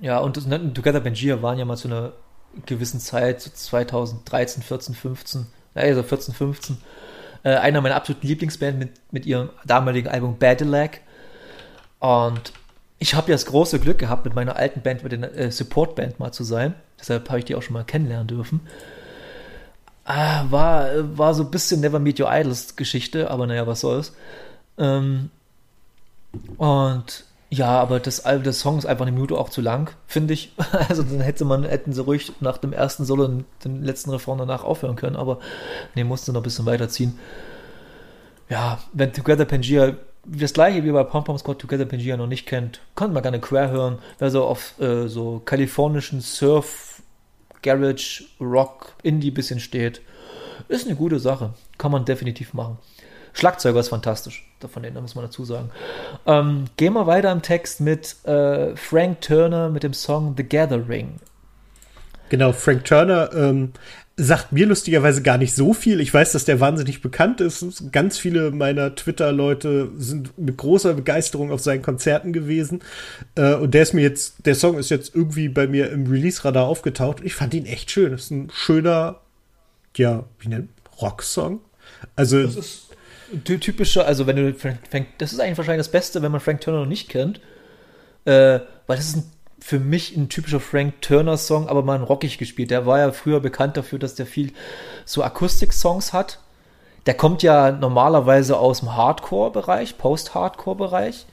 Ja, und das, ne, Together Benjir waren ja mal zu einer gewissen Zeit, so 2013, 14, 15, also 14, 15, äh, einer meiner absoluten Lieblingsbands mit, mit ihrem damaligen Album Badillac. Und ich habe ja das große Glück gehabt, mit meiner alten Band, mit der äh, Support-Band mal zu sein. Deshalb habe ich die auch schon mal kennenlernen dürfen. Ah, war, war so ein bisschen Never Meet Your Idols Geschichte, aber naja, was soll's. Ähm, und ja, aber das, der Song ist einfach eine Minute auch zu lang, finde ich. Also dann hätte man, hätten sie ruhig nach dem ersten Solo den, den letzten Refrain danach aufhören können, aber nee, musste noch ein bisschen weiterziehen. Ja, wenn Together Pangea das gleiche wie bei Pom Pom Squad Together Pangea noch nicht kennt, kann man gerne quer hören. Wer so auf äh, so kalifornischen Surf Garage, Rock, Indie bisschen steht. Ist eine gute Sache. Kann man definitiv machen. Schlagzeuger ist fantastisch. Davon den muss man dazu sagen. Ähm, gehen wir weiter im Text mit äh, Frank Turner mit dem Song The Gathering. Genau, Frank Turner ähm, sagt mir lustigerweise gar nicht so viel. Ich weiß, dass der wahnsinnig bekannt ist. Ganz viele meiner Twitter-Leute sind mit großer Begeisterung auf seinen Konzerten gewesen. Äh, und der ist mir jetzt, der Song ist jetzt irgendwie bei mir im Release-Radar aufgetaucht. Ich fand ihn echt schön. Das ist ein schöner, ja, wie nennt Rock-Song. Also. Das ist typischer, also wenn du Frank, das ist eigentlich wahrscheinlich das Beste, wenn man Frank Turner noch nicht kennt. Äh, weil das ist ein für mich ein typischer Frank Turner Song, aber mal rockig gespielt. Der war ja früher bekannt dafür, dass der viel so Akustik-Songs hat. Der kommt ja normalerweise aus dem Hardcore-Bereich, Post-Hardcore-Bereich.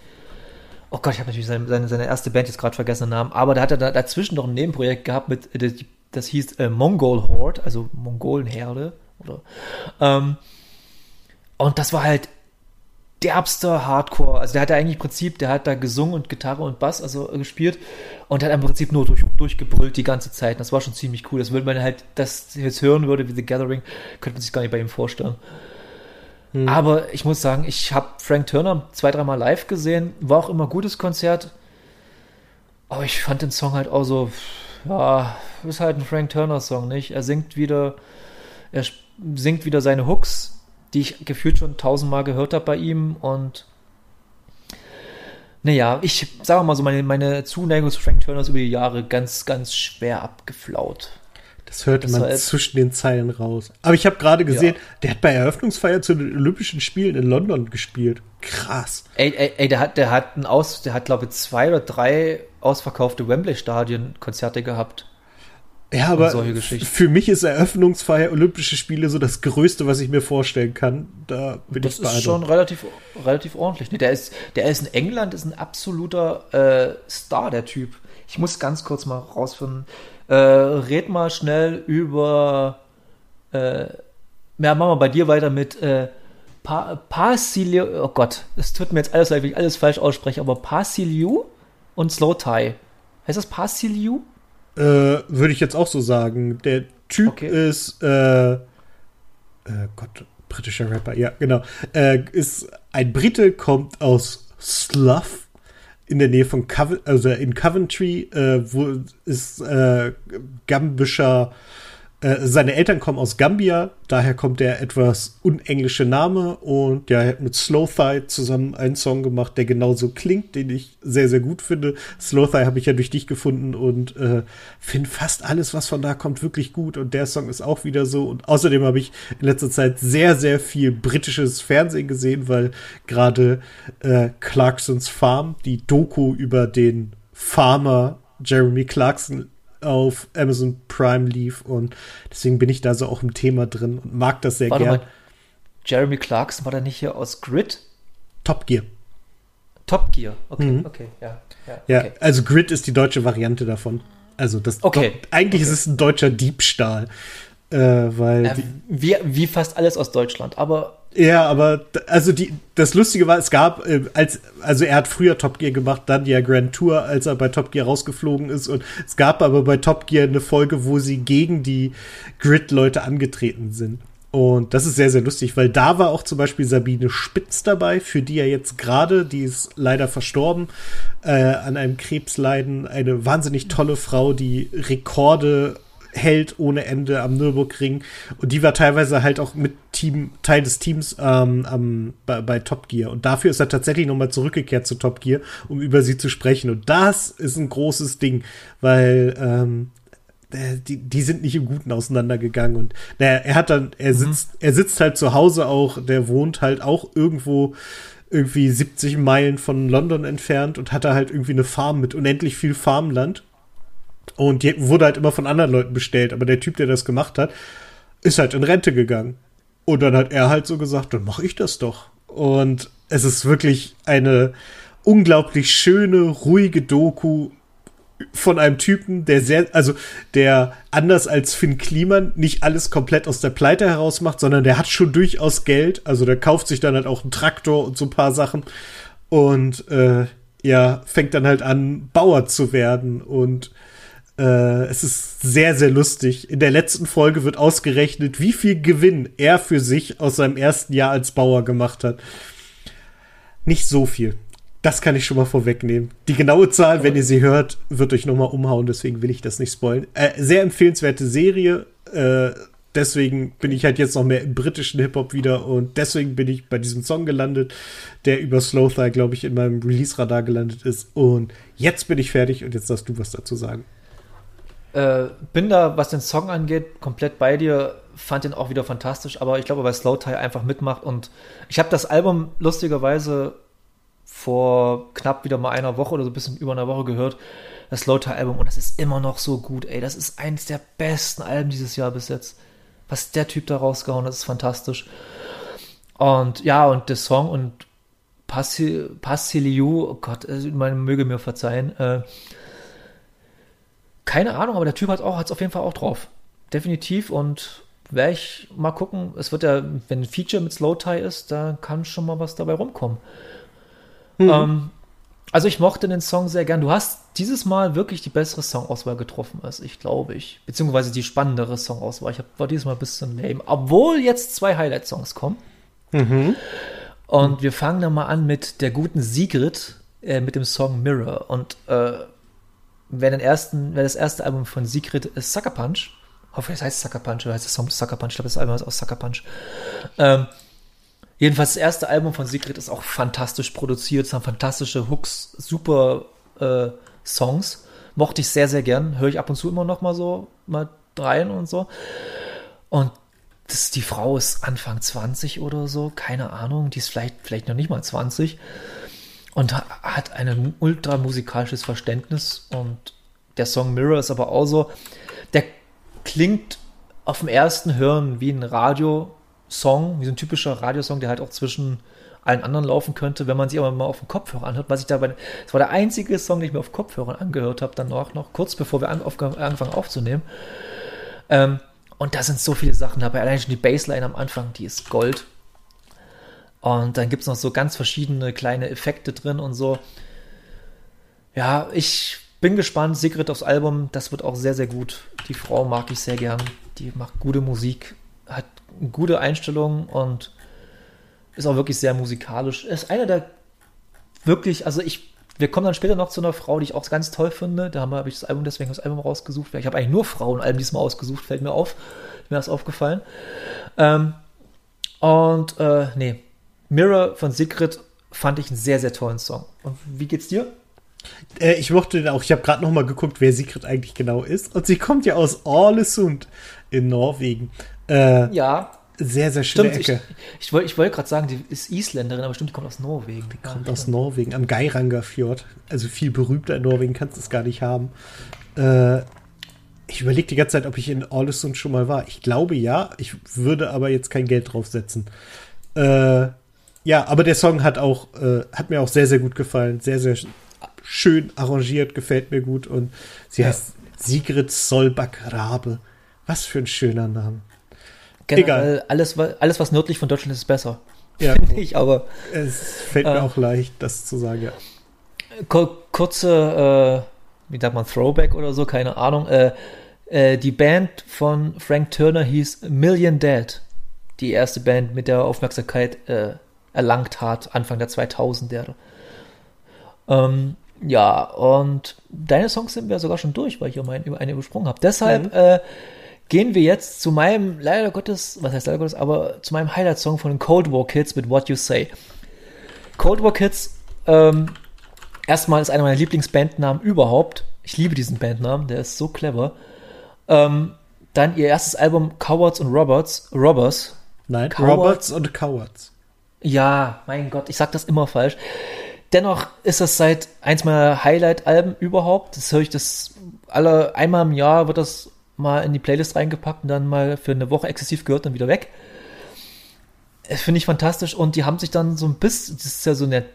Oh Gott, ich habe natürlich seine, seine, seine, erste Band jetzt gerade vergessen, den Namen. Aber da hat er da, dazwischen noch ein Nebenprojekt gehabt mit, das hieß äh, Mongol Horde, also Mongolenherde. Oder, ähm, und das war halt derbster Hardcore. Also der hat da eigentlich im Prinzip, der hat da gesungen und Gitarre und Bass also gespielt und hat im Prinzip nur durch, durchgebrüllt die ganze Zeit. Das war schon ziemlich cool. Das würde man halt, das jetzt hören würde wie The Gathering, könnte man sich gar nicht bei ihm vorstellen. Hm. Aber ich muss sagen, ich habe Frank Turner zwei, dreimal live gesehen, war auch immer ein gutes Konzert. Aber ich fand den Song halt auch so, ja, ist halt ein Frank Turner Song, nicht? Er singt wieder, er singt wieder seine Hooks, die ich gefühlt schon tausendmal gehört habe bei ihm und naja, ich sage mal so, meine, meine Zuneigung zu Frank Turner ist über die Jahre ganz, ganz schwer abgeflaut. Das hörte das man heißt, zwischen den Zeilen raus. Aber ich habe gerade gesehen, ja. der hat bei Eröffnungsfeier zu den Olympischen Spielen in London gespielt. Krass. Ey, ey, ey der hat, der hat ein Aus, der hat, glaube ich, zwei oder drei ausverkaufte Wembley-Stadien-Konzerte gehabt. Ja, aber für mich ist Eröffnungsfeier Olympische Spiele so das Größte, was ich mir vorstellen kann. Da bin das ich Das ist schon relativ, relativ ordentlich. Nee, der, ist, der ist in England, ist ein absoluter äh, Star, der Typ. Ich muss ganz kurz mal rausfinden. Äh, red mal schnell über. Äh, ja, machen wir bei dir weiter mit äh, pa oh Gott, es tut mir jetzt alles leid, wenn ich alles falsch ausspreche, aber Parsiliu und Slow Tie. Heißt das Parsiliu? Äh, Würde ich jetzt auch so sagen. Der Typ okay. ist, äh, äh, Gott, britischer Rapper, ja, genau. Äh, ist ein Brite, kommt aus Slough in der Nähe von Covent also in Coventry, äh, wo ist äh, gambischer äh, seine Eltern kommen aus Gambia, daher kommt der etwas unenglische Name und ja, er hat mit Slow zusammen einen Song gemacht, der genauso klingt, den ich sehr, sehr gut finde. Slow habe ich ja durch dich gefunden und äh, finde fast alles, was von da kommt, wirklich gut und der Song ist auch wieder so und außerdem habe ich in letzter Zeit sehr, sehr viel britisches Fernsehen gesehen, weil gerade äh, Clarksons Farm, die Doku über den Farmer Jeremy Clarkson auf Amazon Prime lief und deswegen bin ich da so auch im Thema drin und mag das sehr gerne. Jeremy Clarkson war da nicht hier aus Grid? Top Gear. Top Gear, okay, mhm. okay, ja. Ja, okay. also Grid ist die deutsche Variante davon. Also das okay. Eigentlich okay. ist es ein deutscher Diebstahl. Äh, weil äh, wie, wie fast alles aus Deutschland, aber ja, aber also die, das Lustige war, es gab, äh, als, also er hat früher Top Gear gemacht, dann ja Grand Tour, als er bei Top Gear rausgeflogen ist. Und es gab aber bei Top Gear eine Folge, wo sie gegen die Grid-Leute angetreten sind. Und das ist sehr, sehr lustig, weil da war auch zum Beispiel Sabine Spitz dabei, für die er jetzt gerade, die ist leider verstorben, äh, an einem Krebsleiden, eine wahnsinnig tolle Frau, die Rekorde hält ohne Ende am Nürburgring. Und die war teilweise halt auch mit Team, Teil des Teams ähm, am, bei, bei Top Gear. Und dafür ist er tatsächlich nochmal zurückgekehrt zu Top Gear, um über sie zu sprechen. Und das ist ein großes Ding, weil ähm, äh, die, die sind nicht im Guten auseinandergegangen. Und naja, er hat dann, er mhm. sitzt, mhm. er sitzt halt zu Hause auch, der wohnt halt auch irgendwo irgendwie 70 Meilen von London entfernt und hatte halt irgendwie eine Farm mit unendlich viel Farmland und die wurde halt immer von anderen Leuten bestellt. Aber der Typ, der das gemacht hat, ist halt in Rente gegangen. Und dann hat er halt so gesagt, dann mache ich das doch. Und es ist wirklich eine unglaublich schöne, ruhige Doku von einem Typen, der sehr, also der anders als Finn Kliman nicht alles komplett aus der Pleite heraus macht, sondern der hat schon durchaus Geld. Also der kauft sich dann halt auch einen Traktor und so ein paar Sachen. Und äh, ja, fängt dann halt an, Bauer zu werden und äh, es ist sehr, sehr lustig. In der letzten Folge wird ausgerechnet, wie viel Gewinn er für sich aus seinem ersten Jahr als Bauer gemacht hat. Nicht so viel. Das kann ich schon mal vorwegnehmen. Die genaue Zahl, wenn ihr sie hört, wird euch nochmal umhauen, deswegen will ich das nicht spoilen. Äh, sehr empfehlenswerte Serie. Äh, deswegen bin ich halt jetzt noch mehr im britischen Hip-Hop wieder und deswegen bin ich bei diesem Song gelandet, der über Slowthigh, glaube ich, in meinem Release-Radar gelandet ist. Und jetzt bin ich fertig und jetzt darfst du was dazu sagen. Äh, bin da, was den Song angeht, komplett bei dir. Fand den auch wieder fantastisch, aber ich glaube, weil Slow Tie einfach mitmacht und ich habe das Album lustigerweise vor knapp wieder mal einer Woche oder so ein bisschen über einer Woche gehört. Das Slow Tie Album und das ist immer noch so gut, ey. Das ist eins der besten Alben dieses Jahr bis jetzt. Was der Typ da rausgehauen hat, ist fantastisch. Und ja, und der Song und Passiliu, oh Gott, man möge mir verzeihen, äh, keine Ahnung, aber der Typ hat auch, es auf jeden Fall auch drauf. Definitiv und werde ich mal gucken. Es wird ja, wenn ein Feature mit Slow Tie ist, da kann schon mal was dabei rumkommen. Mhm. Ähm, also ich mochte den Song sehr gern. Du hast dieses Mal wirklich die bessere Songauswahl getroffen als ich, glaube ich. Beziehungsweise die spannendere Songauswahl. Ich war dieses Mal ein bisschen lame. Obwohl jetzt zwei Highlight-Songs kommen. Mhm. Und wir fangen dann mal an mit der guten Sigrid äh, mit dem Song Mirror. Und äh, wer, den ersten, wer das erste Album von Sigrid ist Sucker Punch. Hoffe, es heißt Sucker Punch oder heißt es Song Sucker Punch? Ich glaube, das Album heißt auch Sucker Punch. Ähm, jedenfalls, das erste Album von Sigrid ist auch fantastisch produziert. Es haben fantastische Hooks, super äh, Songs. Mochte ich sehr, sehr gern. Höre ich ab und zu immer noch mal so mal rein und so. Und das, die Frau ist Anfang 20 oder so, keine Ahnung. Die ist vielleicht, vielleicht noch nicht mal 20 und hat ein ultra musikalisches Verständnis und der Song Mirror ist aber auch so, der klingt auf dem ersten Hören wie ein Radiosong, wie so ein typischer Radiosong, der halt auch zwischen allen anderen laufen könnte, wenn man sich aber mal auf dem Kopfhörer anhört, was ich dabei, das war der einzige Song, den ich mir auf Kopfhörern angehört habe, dann auch noch kurz bevor wir an, auf, angefangen aufzunehmen. Ähm, und da sind so viele Sachen dabei, allein schon die Bassline am Anfang, die ist Gold. Und dann gibt es noch so ganz verschiedene kleine Effekte drin und so. Ja, ich bin gespannt. Secret aufs Album, das wird auch sehr, sehr gut. Die Frau mag ich sehr gern. Die macht gute Musik, hat gute Einstellungen und ist auch wirklich sehr musikalisch. Ist einer der wirklich, also ich, wir kommen dann später noch zu einer Frau, die ich auch ganz toll finde. Da habe ich das Album deswegen das Album rausgesucht. Ich habe eigentlich nur Frauenalben diesmal ausgesucht, fällt mir auf. Mir ist aufgefallen. Ähm, und äh, nee, Mirror von Sigrid fand ich einen sehr, sehr tollen Song. Und wie geht's dir? Äh, ich mochte den auch. Ich habe gerade noch mal geguckt, wer Sigrid eigentlich genau ist. Und sie kommt ja aus Ålesund in Norwegen. Äh, ja. Sehr, sehr schöne stimmt, Ecke. Ich, ich, wollte ich wollt gerade sagen, die ist Isländerin, aber stimmt, die kommt aus Norwegen. Die kommt ja, aus Norwegen, am Geirangerfjord. Also viel berühmter in Norwegen kannst du es gar nicht haben. Äh, ich überlege die ganze Zeit, ob ich in Ålesund schon mal war. Ich glaube ja, ich würde aber jetzt kein Geld draufsetzen. Äh, ja, aber der Song hat auch, äh, hat mir auch sehr, sehr gut gefallen. Sehr, sehr schön arrangiert, gefällt mir gut. Und sie ja. heißt Sigrid Solback Rabe. Was für ein schöner Name. Generell, Egal. Alles, alles, was nördlich von Deutschland ist, ist besser. Ja, finde ich, aber. Es fällt äh, mir auch leicht, das zu sagen, ja. Kurze, äh, wie sagt man, Throwback oder so, keine Ahnung. Äh, äh, die Band von Frank Turner hieß Million Dead. Die erste Band mit der Aufmerksamkeit äh, erlangt hat, Anfang der 2000er Jahre. Ähm, ja, und deine Songs sind wir sogar schon durch, weil ich ja mal eine übersprungen habe. Deshalb mhm. äh, gehen wir jetzt zu meinem, leider Gottes, was heißt leider Gottes, aber zu meinem Highlight-Song von den Cold War Kids mit What You Say. Cold War Kids, ähm, erstmal ist einer meiner Lieblingsbandnamen überhaupt. Ich liebe diesen Bandnamen, der ist so clever. Ähm, dann ihr erstes Album Cowards und Roberts, Robbers. Nein, Cowards. Roberts und Cowards. Ja, mein Gott, ich sag das immer falsch. Dennoch ist das seit eins meiner Highlight-Alben überhaupt. Das höre ich das alle einmal im Jahr wird das mal in die Playlist reingepackt und dann mal für eine Woche exzessiv gehört und wieder weg. Das finde ich fantastisch und die haben sich dann so ein bisschen, das ist ja so nett,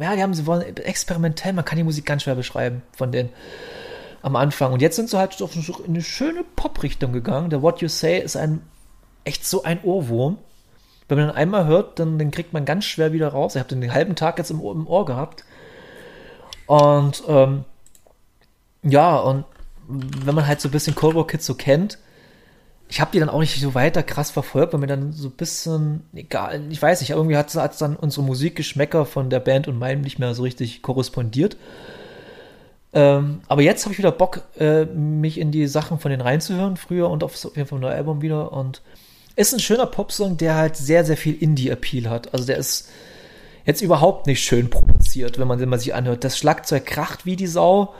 ja, die haben sie wollen experimentell, man kann die Musik ganz schwer beschreiben von denen am Anfang. Und jetzt sind sie halt doch in eine schöne Pop-Richtung gegangen. Der What You Say ist ein echt so ein Ohrwurm. Wenn man einmal hört, dann den kriegt man ganz schwer wieder raus. Ich habe den, den halben Tag jetzt im Ohr, im Ohr gehabt. Und ähm, ja, und wenn man halt so ein bisschen Cold War Kids so kennt, ich habe die dann auch nicht so weiter krass verfolgt, weil mir dann so ein bisschen, egal, ich weiß nicht, irgendwie hat es dann unsere Musikgeschmäcker von der Band und meinem nicht mehr so richtig korrespondiert. Ähm, aber jetzt habe ich wieder Bock, äh, mich in die Sachen von denen reinzuhören, früher und auf jeden Fall ein neues Album wieder. Und ist ein schöner Popsong, der halt sehr, sehr viel Indie-Appeal hat. Also der ist jetzt überhaupt nicht schön produziert, wenn man den mal sich anhört. Das Schlagzeug kracht wie die Sau.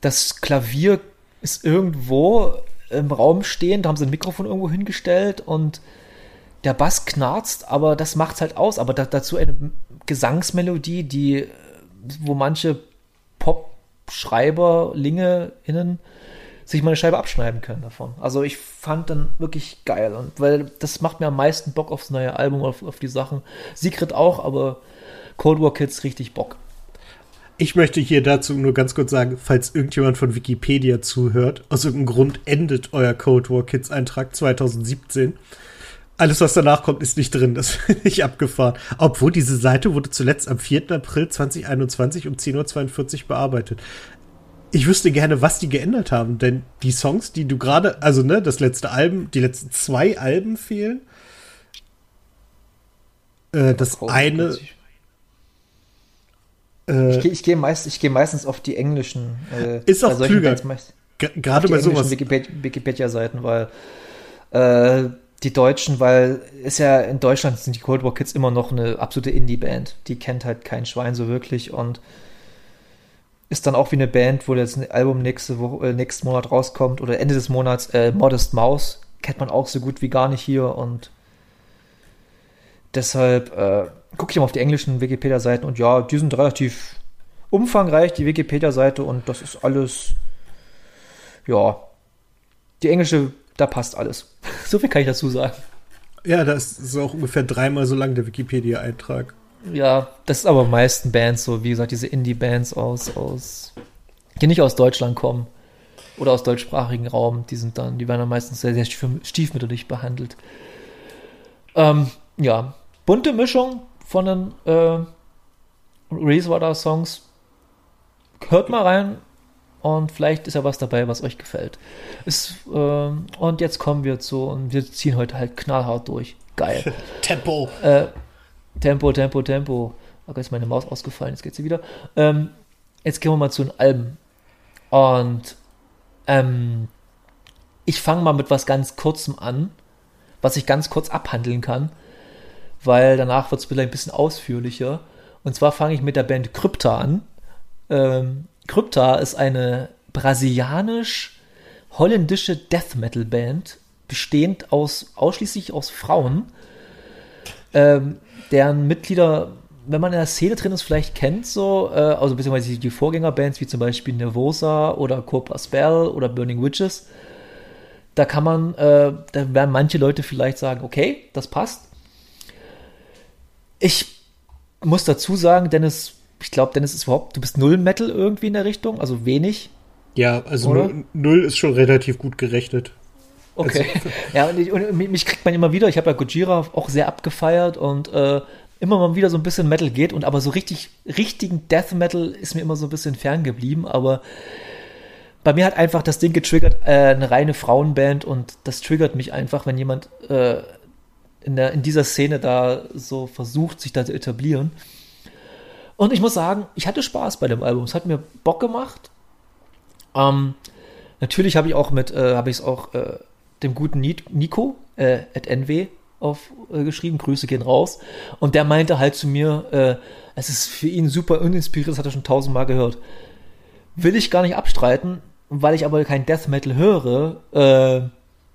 Das Klavier ist irgendwo im Raum stehen, da haben sie ein Mikrofon irgendwo hingestellt und der Bass knarzt, aber das macht's halt aus. Aber da, dazu eine Gesangsmelodie, die, wo manche Pop Schreiberlinge innen sich mal eine Scheibe abschneiden können davon. Also ich fand dann wirklich geil und weil das macht mir am meisten Bock aufs neue Album, auf, auf die Sachen. Secret auch, aber Cold War Kids richtig Bock. Ich möchte hier dazu nur ganz kurz sagen, falls irgendjemand von Wikipedia zuhört, aus irgendeinem Grund endet euer Cold War Kids Eintrag 2017. Alles, was danach kommt, ist nicht drin. Das finde ich abgefahren. Obwohl diese Seite wurde zuletzt am 4. April 2021 um 10.42 Uhr bearbeitet. Ich wüsste gerne, was die geändert haben, denn die Songs, die du gerade, also ne, das letzte Album, die letzten zwei Alben fehlen. Äh, das oh, eine. Äh, ich gehe geh meist, geh meistens auf die englischen. Äh, ist auch klüger. Gerade bei sowas. Wikipedia-Seiten, weil äh, die Deutschen, weil ist ja in Deutschland sind die Cold War Kids immer noch eine absolute Indie-Band. Die kennt halt kein Schwein so wirklich und ist dann auch wie eine Band, wo jetzt ein Album nächste Woche, äh, nächsten Monat rauskommt oder Ende des Monats, äh, Modest Mouse, kennt man auch so gut wie gar nicht hier und deshalb äh, gucke ich mal auf die englischen Wikipedia-Seiten und ja, die sind relativ umfangreich, die Wikipedia-Seite und das ist alles, ja, die englische da passt alles. so viel kann ich dazu sagen. Ja, das ist auch ungefähr dreimal so lang der Wikipedia-Eintrag. Ja, das ist aber meisten Bands so, wie gesagt, diese Indie-Bands aus, aus, die nicht aus Deutschland kommen oder aus deutschsprachigen Raum, die sind dann, die werden dann meistens sehr, sehr stiefmütterlich behandelt. Ähm, ja, bunte Mischung von den äh, Racewater Songs. Hört mal rein und vielleicht ist ja was dabei, was euch gefällt. Ist, äh, und jetzt kommen wir zu, und wir ziehen heute halt knallhart durch. Geil. Tempo. Äh, Tempo, Tempo, Tempo. Oh Gott, ist meine Maus ausgefallen, jetzt geht sie wieder. Ähm, jetzt gehen wir mal zu den Alben. Und ähm, ich fange mal mit was ganz Kurzem an, was ich ganz kurz abhandeln kann, weil danach wird es vielleicht ein bisschen ausführlicher. Und zwar fange ich mit der Band Krypta an. Ähm, Krypta ist eine brasilianisch-holländische Death Metal Band, bestehend aus ausschließlich aus Frauen, ähm, deren Mitglieder, wenn man in der Szene drin ist, vielleicht kennt, so, äh, also beziehungsweise die Vorgängerbands wie zum Beispiel Nervosa oder Cobra Spell oder Burning Witches. Da kann man, äh, da werden manche Leute vielleicht sagen, okay, das passt. Ich muss dazu sagen, Dennis, ich glaube, Dennis ist überhaupt, du bist Null Metal irgendwie in der Richtung, also wenig. Ja, also null, null, ist schon relativ gut gerechnet. Okay. Also, ja, und, ich, und, mich kriegt man immer wieder, ich habe ja Gojira auch sehr abgefeiert und äh, immer mal wieder so ein bisschen Metal geht und aber so richtig, richtigen Death Metal ist mir immer so ein bisschen fern geblieben, aber bei mir hat einfach das Ding getriggert, äh, eine reine Frauenband und das triggert mich einfach, wenn jemand äh, in, der, in dieser Szene da so versucht, sich da zu etablieren. Und ich muss sagen, ich hatte Spaß bei dem Album. Es hat mir Bock gemacht. Ähm, natürlich habe ich auch mit, äh, habe ich es auch äh, dem guten Nico äh, at NW aufgeschrieben. Äh, Grüße gehen raus. Und der meinte halt zu mir, äh, es ist für ihn super uninspiriert, das hat er schon tausendmal gehört. Will ich gar nicht abstreiten weil ich aber kein Death Metal höre, äh,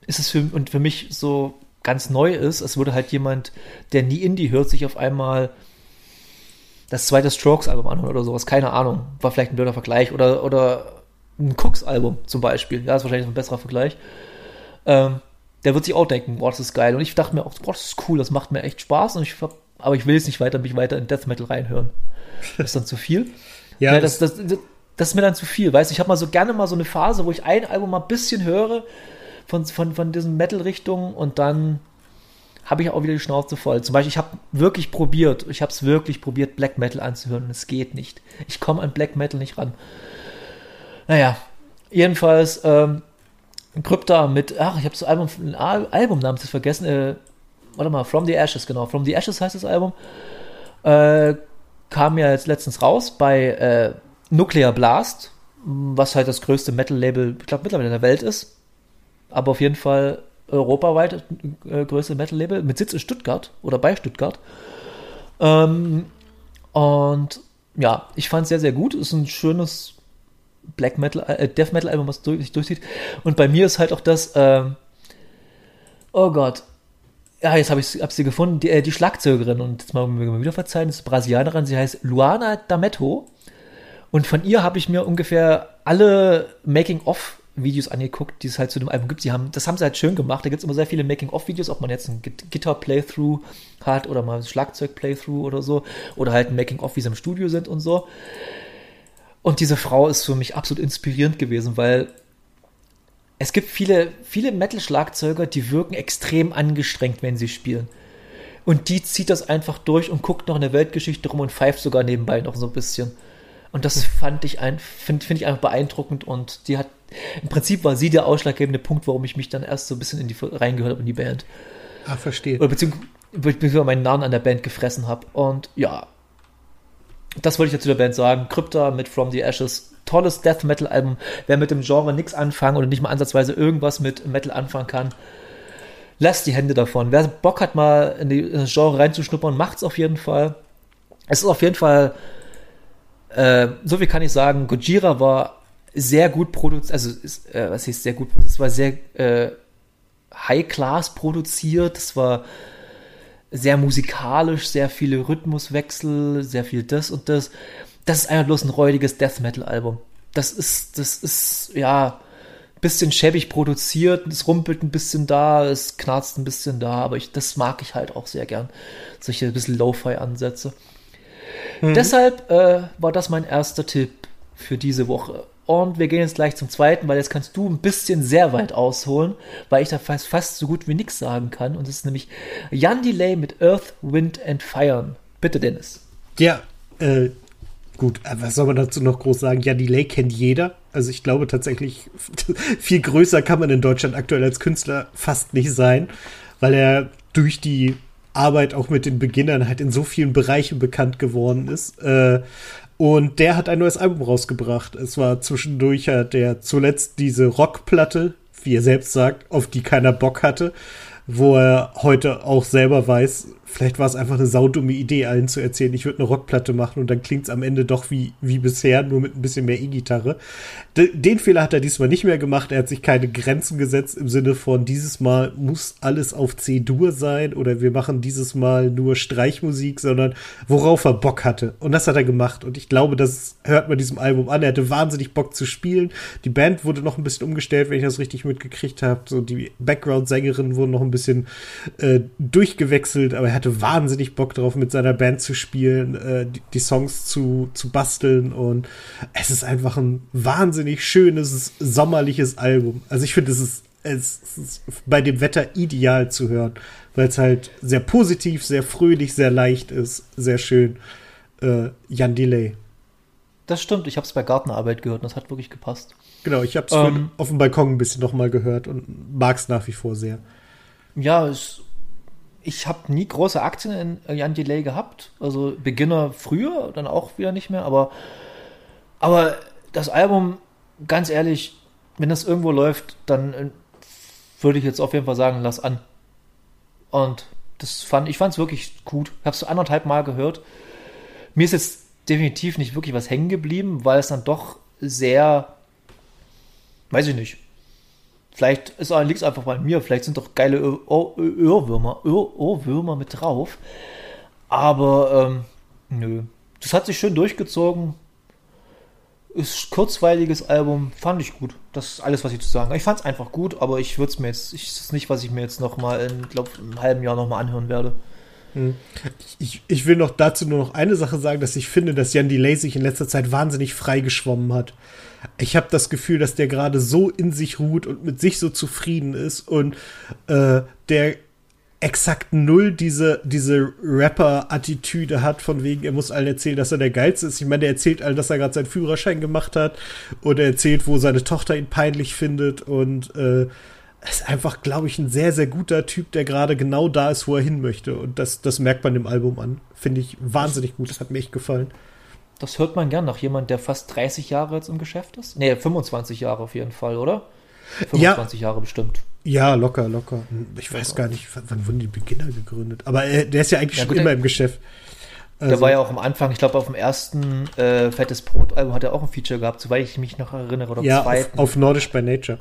ist es für, und für mich so ganz neu ist, es würde halt jemand, der nie Indie hört, sich auf einmal das zweite Strokes-Album anhören oder sowas, keine Ahnung. War vielleicht ein blöder Vergleich. Oder, oder ein Cooks-Album zum Beispiel. Ja, ist wahrscheinlich ein besserer Vergleich. Ähm, der wird sich auch denken, boah, das ist geil. Und ich dachte mir auch, boah, das ist cool, das macht mir echt Spaß. Und ich, aber ich will jetzt nicht weiter, mich weiter in Death Metal reinhören. Das ist dann zu viel. ja, ja das, das, das, das ist mir dann zu viel, weißt du, ich habe mal so gerne mal so eine Phase, wo ich ein Album mal ein bisschen höre von, von, von diesen Metal-Richtungen und dann habe ich auch wieder die Schnauze voll. Zum Beispiel, ich habe wirklich probiert, ich habe es wirklich probiert, Black Metal anzuhören und es geht nicht. Ich komme an Black Metal nicht ran. Naja, jedenfalls, ähm, Krypta mit, ach, ich habe das Album, ein Album namens vergessen, äh, warte mal, From the Ashes, genau, From the Ashes heißt das Album, äh, kam ja jetzt letztens raus bei, äh, Nuclear Blast, was halt das größte Metal-Label, ich glaube, mittlerweile in der Welt ist. Aber auf jeden Fall europaweit äh, größte Metal-Label mit Sitz in Stuttgart oder bei Stuttgart. Ähm, und ja, ich fand es sehr, sehr gut. Ist ein schönes Black Metal, äh, Death Metal Album, was durch, sich durchzieht. Und bei mir ist halt auch das, ähm, oh Gott, ja, jetzt habe ich hab sie gefunden, die, äh, die Schlagzeugerin, und jetzt mal wieder verzeihen, ist Brasilianerin, sie heißt Luana D'Ametto. Und von ihr habe ich mir ungefähr alle Making-of Videos angeguckt, die es halt zu dem Album gibt. Sie haben, das haben sie halt schön gemacht. Da gibt es immer sehr viele Making-of-Videos, ob man jetzt ein Gitter-Playthrough hat oder mal ein Schlagzeug-Playthrough oder so. Oder halt ein Making-of, wie sie im Studio sind und so. Und diese Frau ist für mich absolut inspirierend gewesen, weil es gibt viele, viele Metal-Schlagzeuger, die wirken extrem angestrengt, wenn sie spielen. Und die zieht das einfach durch und guckt noch in der Weltgeschichte rum und pfeift sogar nebenbei noch so ein bisschen. Und das fand ich ein, finde find ich einfach beeindruckend und die hat, im Prinzip war sie der ausschlaggebende Punkt, warum ich mich dann erst so ein bisschen in die, reingehört habe in die Band. Ah, verstehe. Oder beziehungsweise, beziehungsweise meinen Namen an der Band gefressen habe. Und ja, das wollte ich dazu der Band sagen. Krypta mit From the Ashes. Tolles Death Metal Album. Wer mit dem Genre nichts anfangen oder nicht mal ansatzweise irgendwas mit Metal anfangen kann, lasst die Hände davon. Wer Bock hat, mal in, die, Genre reinzuschnuppern, macht's auf jeden Fall. Es ist auf jeden Fall äh, so viel kann ich sagen, Gojira war sehr gut produziert, also ist, äh, was heißt sehr gut, es war sehr äh, High-Class produziert, es war sehr musikalisch, sehr viele Rhythmuswechsel, sehr viel das und das. Das ist einfach bloß ein räudiges Death Metal-Album. Das ist, das ist, ja, bisschen schäbig produziert, es rumpelt ein bisschen da, es knarzt ein bisschen da, aber ich, das mag ich halt auch sehr gern. Solche bisschen Lo-Fi-Ansätze. Mhm. Deshalb äh, war das mein erster Tipp für diese Woche. Und wir gehen jetzt gleich zum zweiten, weil jetzt kannst du ein bisschen sehr weit ausholen, weil ich da fast, fast so gut wie nichts sagen kann. Und das ist nämlich Jan Delay mit Earth, Wind and Fire. Bitte, Dennis. Ja, äh, gut, was soll man dazu noch groß sagen? Jan Delay kennt jeder. Also ich glaube tatsächlich, viel größer kann man in Deutschland aktuell als Künstler fast nicht sein, weil er durch die Arbeit auch mit den Beginnern halt in so vielen Bereichen bekannt geworden ist. Äh, und der hat ein neues Album rausgebracht. Es war zwischendurch hat der zuletzt diese Rockplatte, wie er selbst sagt, auf die keiner Bock hatte, wo er heute auch selber weiß, vielleicht war es einfach eine saudumme Idee, allen zu erzählen, ich würde eine Rockplatte machen und dann klingt es am Ende doch wie, wie bisher, nur mit ein bisschen mehr E-Gitarre. Den Fehler hat er diesmal nicht mehr gemacht. Er hat sich keine Grenzen gesetzt im Sinne von, dieses Mal muss alles auf C-Dur sein oder wir machen dieses Mal nur Streichmusik, sondern worauf er Bock hatte. Und das hat er gemacht. Und ich glaube, das hört man diesem Album an. Er hatte wahnsinnig Bock zu spielen. Die Band wurde noch ein bisschen umgestellt, wenn ich das richtig mitgekriegt habe. So die Background-Sängerinnen wurden noch ein bisschen äh, durchgewechselt, aber er hatte wahnsinnig Bock drauf, mit seiner Band zu spielen, äh, die, die Songs zu, zu basteln. Und es ist einfach ein wahnsinnig schönes, sommerliches Album. Also ich finde, es ist, es ist bei dem Wetter ideal zu hören, weil es halt sehr positiv, sehr fröhlich, sehr leicht ist, sehr schön. Äh, Jan Delay. Das stimmt, ich habe es bei Gartenarbeit gehört und das hat wirklich gepasst. Genau, ich habe es ähm, auf dem Balkon ein bisschen nochmal gehört und mag es nach wie vor sehr. Ja, es, ich habe nie große Aktien in Jan Delay gehabt. Also Beginner früher, dann auch wieder nicht mehr, aber, aber das Album ganz ehrlich, wenn das irgendwo läuft, dann äh, würde ich jetzt auf jeden Fall sagen, lass an. Und das fand ich fand es wirklich gut. Ich habe es anderthalb Mal gehört. Mir ist jetzt definitiv nicht wirklich was hängen geblieben, weil es dann doch sehr, weiß ich nicht. Vielleicht liegt es einfach bei mir. Vielleicht sind doch geile Ohrwürmer, Ohrwürmer mit drauf. Aber ähm, nö. Das hat sich schön durchgezogen. Ist kurzweiliges Album, fand ich gut. Das ist alles, was ich zu sagen habe. Ich fand es einfach gut, aber ich würde es mir jetzt, ich, ist nicht, was ich mir jetzt noch mal in, glaube einem halben Jahr noch mal anhören werde. Hm. Ich, ich will noch dazu nur noch eine Sache sagen, dass ich finde, dass Jan Delay sich in letzter Zeit wahnsinnig frei geschwommen hat. Ich habe das Gefühl, dass der gerade so in sich ruht und mit sich so zufrieden ist und äh, der exakt null diese, diese Rapper-Attitüde hat, von wegen, er muss allen erzählen, dass er der Geilste ist. Ich meine, er erzählt allen, dass er gerade seinen Führerschein gemacht hat oder erzählt, wo seine Tochter ihn peinlich findet und äh, ist einfach, glaube ich, ein sehr, sehr guter Typ, der gerade genau da ist, wo er hin möchte. Und das, das merkt man im Album an. Finde ich wahnsinnig gut. Das hat mir echt gefallen. Das hört man gern nach jemand, der fast 30 Jahre jetzt im Geschäft ist. Nee, 25 Jahre auf jeden Fall, oder? 25 ja. Jahre bestimmt. Ja, locker, locker. Ich weiß gar nicht, wann wurden die Beginner gegründet. Aber äh, der ist ja eigentlich ja, schon immer im Geschäft. Also, der war ja auch am Anfang, ich glaube, auf dem ersten äh, Fettes Brot-Album hat er auch ein Feature gehabt, soweit ich mich noch erinnere. Oder ja, auf, auf Nordisch by Nature.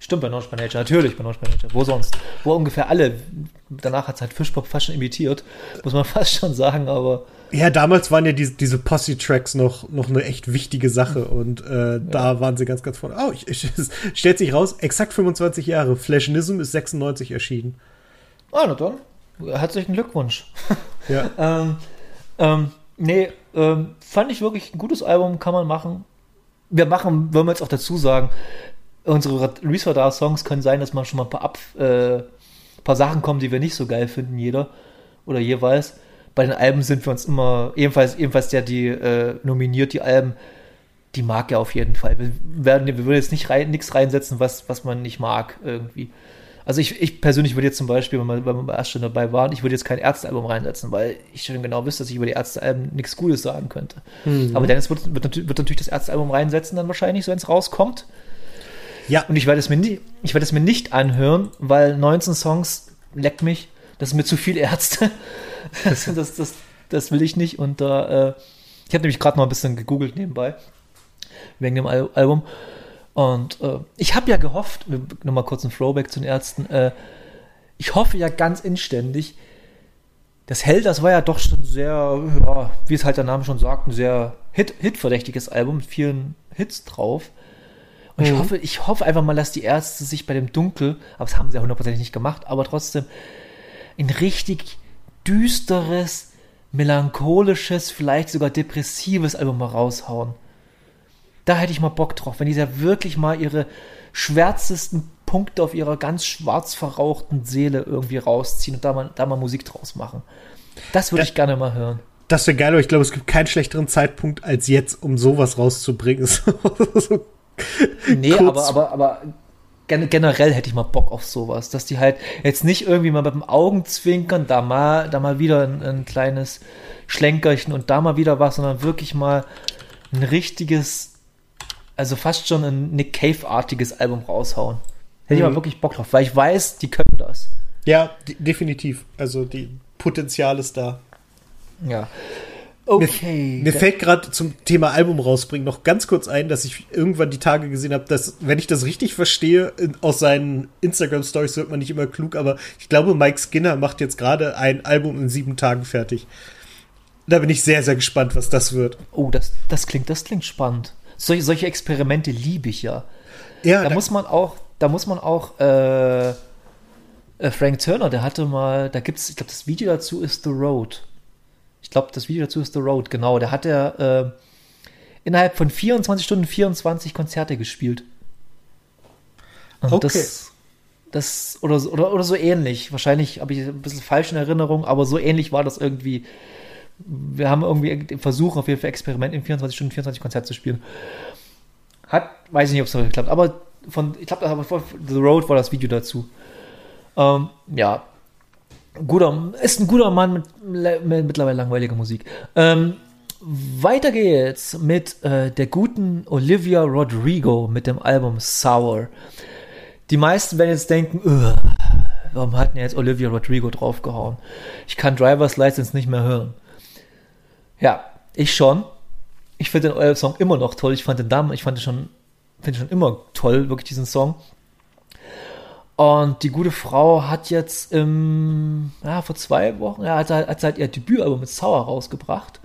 Stimmt, bei Nordisch by Nature, natürlich bei Nordisch by Nature. Wo sonst? Wo ungefähr alle. Danach hat es halt Fischpop fast schon imitiert, muss man fast schon sagen, aber ja, damals waren ja diese, diese Posse-Tracks noch, noch eine echt wichtige Sache und äh, ja. da waren sie ganz, ganz vorne. Oh, ich, ich, es stellt sich raus, exakt 25 Jahre. Flashnism ist 96 erschienen. Ah, na dann. Herzlichen Glückwunsch. Ja. ähm, ähm, nee, ähm, fand ich wirklich ein gutes Album, kann man machen. Wir machen, wollen wir jetzt auch dazu sagen, unsere Research-Songs können sein, dass man schon mal ein paar, Ab, äh, paar Sachen kommen, die wir nicht so geil finden, jeder oder jeweils bei den Alben sind wir uns immer, ebenfalls, ebenfalls der, die äh, nominiert, die Alben, die mag er auf jeden Fall. Wir werden, wir würden jetzt nicht rein, nichts reinsetzen, was, was man nicht mag irgendwie. Also ich, ich persönlich würde jetzt zum Beispiel, wenn wir, wenn wir bei erst schon dabei waren, ich würde jetzt kein Ärztealbum reinsetzen, weil ich schon genau wüsste, dass ich über die Ärztealben nichts Gutes sagen könnte. Mhm. Aber Dennis wird, wird, wird, natürlich das Ärztealbum reinsetzen, dann wahrscheinlich, so wenn es rauskommt. Ja. Und ich werde es mir nie, ich werde es mir nicht anhören, weil 19 Songs leckt mich. Das ist mir zu viel Ärzte. Das, das, das, das will ich nicht. Und da, äh, ich habe nämlich gerade noch ein bisschen gegoogelt nebenbei, wegen dem Al Album. Und äh, ich habe ja gehofft, nochmal kurz ein Throwback zu den Ärzten, äh, ich hoffe ja ganz inständig, das Hell, das war ja doch schon sehr, ja, wie es halt der Name schon sagt, ein sehr Hit, Hitverdächtiges Album mit vielen Hits drauf. Und mhm. ich hoffe, ich hoffe einfach mal, dass die Ärzte sich bei dem Dunkel, aber das haben sie ja hundertprozentig nicht gemacht, aber trotzdem ein richtig düsteres, melancholisches, vielleicht sogar depressives Album mal raushauen. Da hätte ich mal Bock drauf, wenn die da wirklich mal ihre schwärzesten Punkte auf ihrer ganz schwarz verrauchten Seele irgendwie rausziehen und da mal, da mal Musik draus machen. Das würde ich gerne mal hören. Das wäre geil, aber ich glaube, es gibt keinen schlechteren Zeitpunkt als jetzt, um sowas rauszubringen. so nee, aber, aber, aber generell hätte ich mal Bock auf sowas, dass die halt jetzt nicht irgendwie mal mit dem Augenzwinkern da mal, da mal wieder ein, ein kleines Schlenkerchen und da mal wieder was, sondern wirklich mal ein richtiges, also fast schon ein Nick Cave-artiges Album raushauen. Hätte mhm. ich mal mhm. wirklich Bock drauf, weil ich weiß, die können das. Ja, definitiv. Also die Potenzial ist da. Ja. Okay. Mir, mir fällt gerade zum Thema Album rausbringen noch ganz kurz ein, dass ich irgendwann die Tage gesehen habe, dass, wenn ich das richtig verstehe, in, aus seinen Instagram-Stories wird man nicht immer klug, aber ich glaube, Mike Skinner macht jetzt gerade ein Album in sieben Tagen fertig. Da bin ich sehr, sehr gespannt, was das wird. Oh, das, das klingt, das klingt spannend. Solche, solche Experimente liebe ich ja. Ja. Da, da muss man auch, da muss man auch, äh, äh Frank Turner, der hatte mal, da gibt's, ich glaube, das Video dazu ist The Road ich glaube, das Video dazu ist The Road, genau. Da hat er äh, innerhalb von 24 Stunden 24 Konzerte gespielt. Und okay. Das, das oder, oder, oder so ähnlich. Wahrscheinlich habe ich ein bisschen falsch in Erinnerung, aber so ähnlich war das irgendwie. Wir haben irgendwie den Versuch, auf jeden Fall Experiment in 24 Stunden 24 Konzerte zu spielen. Hat, weiß ich nicht, ob es so geklappt, aber von, ich glaube, The Road war das Video dazu. Ähm, ja, guter, ist ein guter Mann mit, mit mittlerweile langweiliger Musik. Ähm, weiter geht's mit äh, der guten Olivia Rodrigo mit dem Album Sour. Die meisten werden jetzt denken, warum hat denn jetzt Olivia Rodrigo draufgehauen? Ich kann Driver's License nicht mehr hören. Ja, ich schon. Ich finde den Song immer noch toll. Ich fand den damals, ich fand den schon, finde schon immer toll, wirklich diesen Song. Und die gute Frau hat jetzt im, ja, vor zwei Wochen, ja, hat, hat halt ihr Debütalbum mit Sour rausgebracht.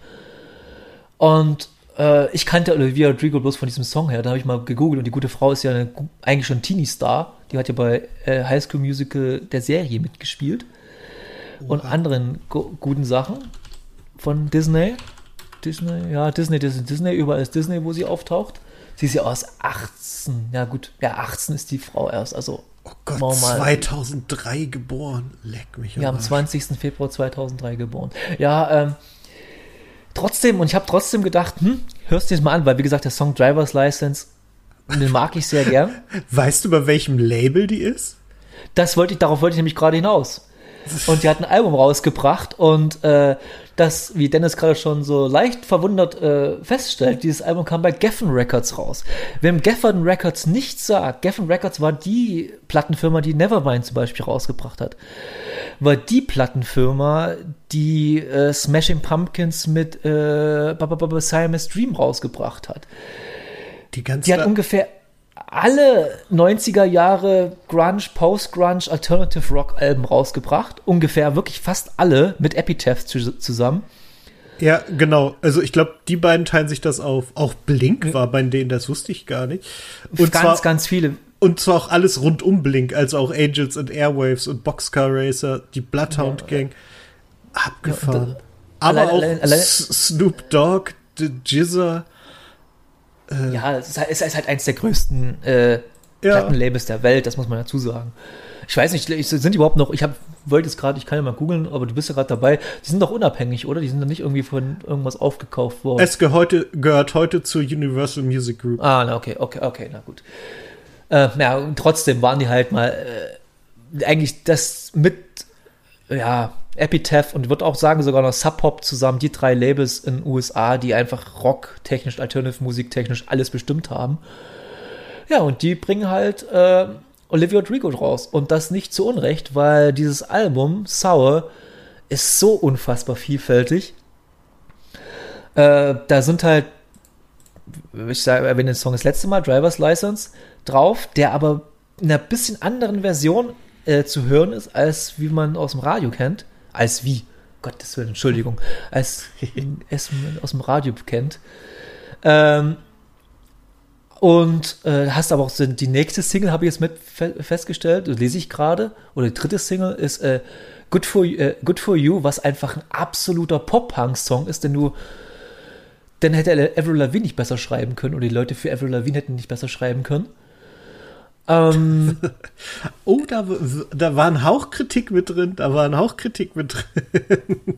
Und äh, ich kannte Olivia Rodrigo bloß von diesem Song her. Da habe ich mal gegoogelt und die gute Frau ist ja eine, eigentlich schon Teenie-Star. Die hat ja bei äh, High School Musical der Serie mitgespielt. Oha. Und anderen guten Sachen von Disney. Disney, ja, Disney, Disney, Disney, überall ist Disney, wo sie auftaucht. Sie ist ja aus 18. Ja, gut, ja, 18 ist die Frau erst, also Oh Gott, 2003 geboren. Leck mich. Ja, am 20. Februar 2003 geboren. Ja, ähm, trotzdem, und ich habe trotzdem gedacht, hm, hörst du dir mal an, weil wie gesagt, der Song Driver's License, den mag ich sehr gern. Weißt du, bei welchem Label die ist? Das wollte ich, darauf wollte ich nämlich gerade hinaus. Und die hat ein Album rausgebracht und äh, das, wie Dennis gerade schon so leicht verwundert äh, feststellt, dieses Album kam bei Geffen Records raus. Wem Geffen Records nichts sagt, Geffen Records war die Plattenfirma, die Nevermind zum Beispiel rausgebracht hat. War die Plattenfirma, die äh, Smashing Pumpkins mit äh, Siamese Dream rausgebracht hat. Die, ganze die hat ungefähr alle 90er Jahre Grunge, Post-Grunge, Alternative Rock Alben rausgebracht. Ungefähr wirklich fast alle mit Epitaph zusammen. Ja, genau. Also ich glaube, die beiden teilen sich das auf. Auch Blink war bei denen, das wusste ich gar nicht. Und ganz, zwar, ganz viele. Und zwar auch alles rund um Blink, also auch Angels and Airwaves und Boxcar Racer, die Bloodhound Gang. Abgefahren. Ja, Aber allein, auch allein, allein, Snoop Dogg, The Jizzer. Äh, ja, es ist, halt, es ist, halt, eins der größten äh, ja. Plattenlabels der Welt, das muss man dazu sagen. Ich weiß nicht, sind die überhaupt noch, ich hab, wollte es gerade, ich kann ja mal googeln, aber du bist ja gerade dabei. Die sind doch unabhängig, oder? Die sind doch nicht irgendwie von irgendwas aufgekauft worden. Es gehört heute, gehört heute zur Universal Music Group. Ah, na, okay, okay, okay, na gut. Äh, ja, und trotzdem waren die halt mal äh, eigentlich das mit, ja, Epitaph und würde auch sagen sogar noch Sub Pop zusammen, die drei Labels in den USA, die einfach Rock technisch, Alternative Musik technisch alles bestimmt haben. Ja, und die bringen halt äh, Olivia Rodrigo raus und das nicht zu Unrecht, weil dieses Album Sour ist so unfassbar vielfältig. Äh, da sind halt, ich sage, erwähne den Song das letzte Mal, Driver's License, drauf, der aber in einer bisschen anderen Version äh, zu hören ist, als wie man aus dem Radio kennt als wie, Gottes Willen, Entschuldigung, als es aus dem Radio kennt. Ähm, und äh, hast aber auch die nächste Single, habe ich jetzt mit fe festgestellt, das lese ich gerade, oder die dritte Single ist äh, Good, for, äh, Good for You, was einfach ein absoluter Pop-Punk-Song ist, den du dann hätte Avril Lavigne nicht besser schreiben können oder die Leute für Avril Lavigne hätten nicht besser schreiben können. Ähm, oh, da, da war ein Hauch Kritik mit drin, da war ein Hauch Kritik mit drin.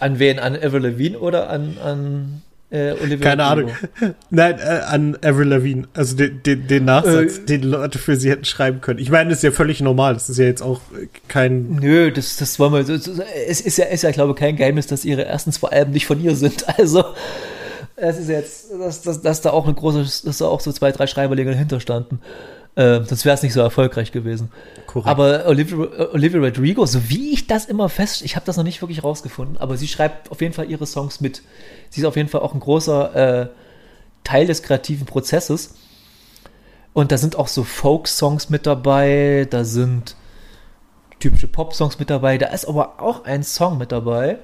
An wen? An Avril Lavigne oder an, an äh, Olivia Keine Ahnung. Nein, äh, an Avril Lavigne. Also den, den, den Nachsatz, äh, den Leute für sie hätten schreiben können. Ich meine, das ist ja völlig normal. Das ist ja jetzt auch kein. Nö, das, das wollen wir. Es ist ja, ist ja, glaube ich, kein Geheimnis, dass ihre ersten zwei Alben nicht von ihr sind. Also, es ist jetzt, dass, dass, dass da auch eine große, dass da auch so zwei, drei Schreiberlinge dahinter standen. Äh, sonst wäre es nicht so erfolgreich gewesen. Korrekt. Aber Olivia, Olivia Rodrigo, so wie ich das immer fest, ich habe das noch nicht wirklich rausgefunden, aber sie schreibt auf jeden Fall ihre Songs mit. Sie ist auf jeden Fall auch ein großer äh, Teil des kreativen Prozesses. Und da sind auch so Folk-Songs mit dabei, da sind typische Pop-Songs mit dabei, da ist aber auch ein Song mit dabei.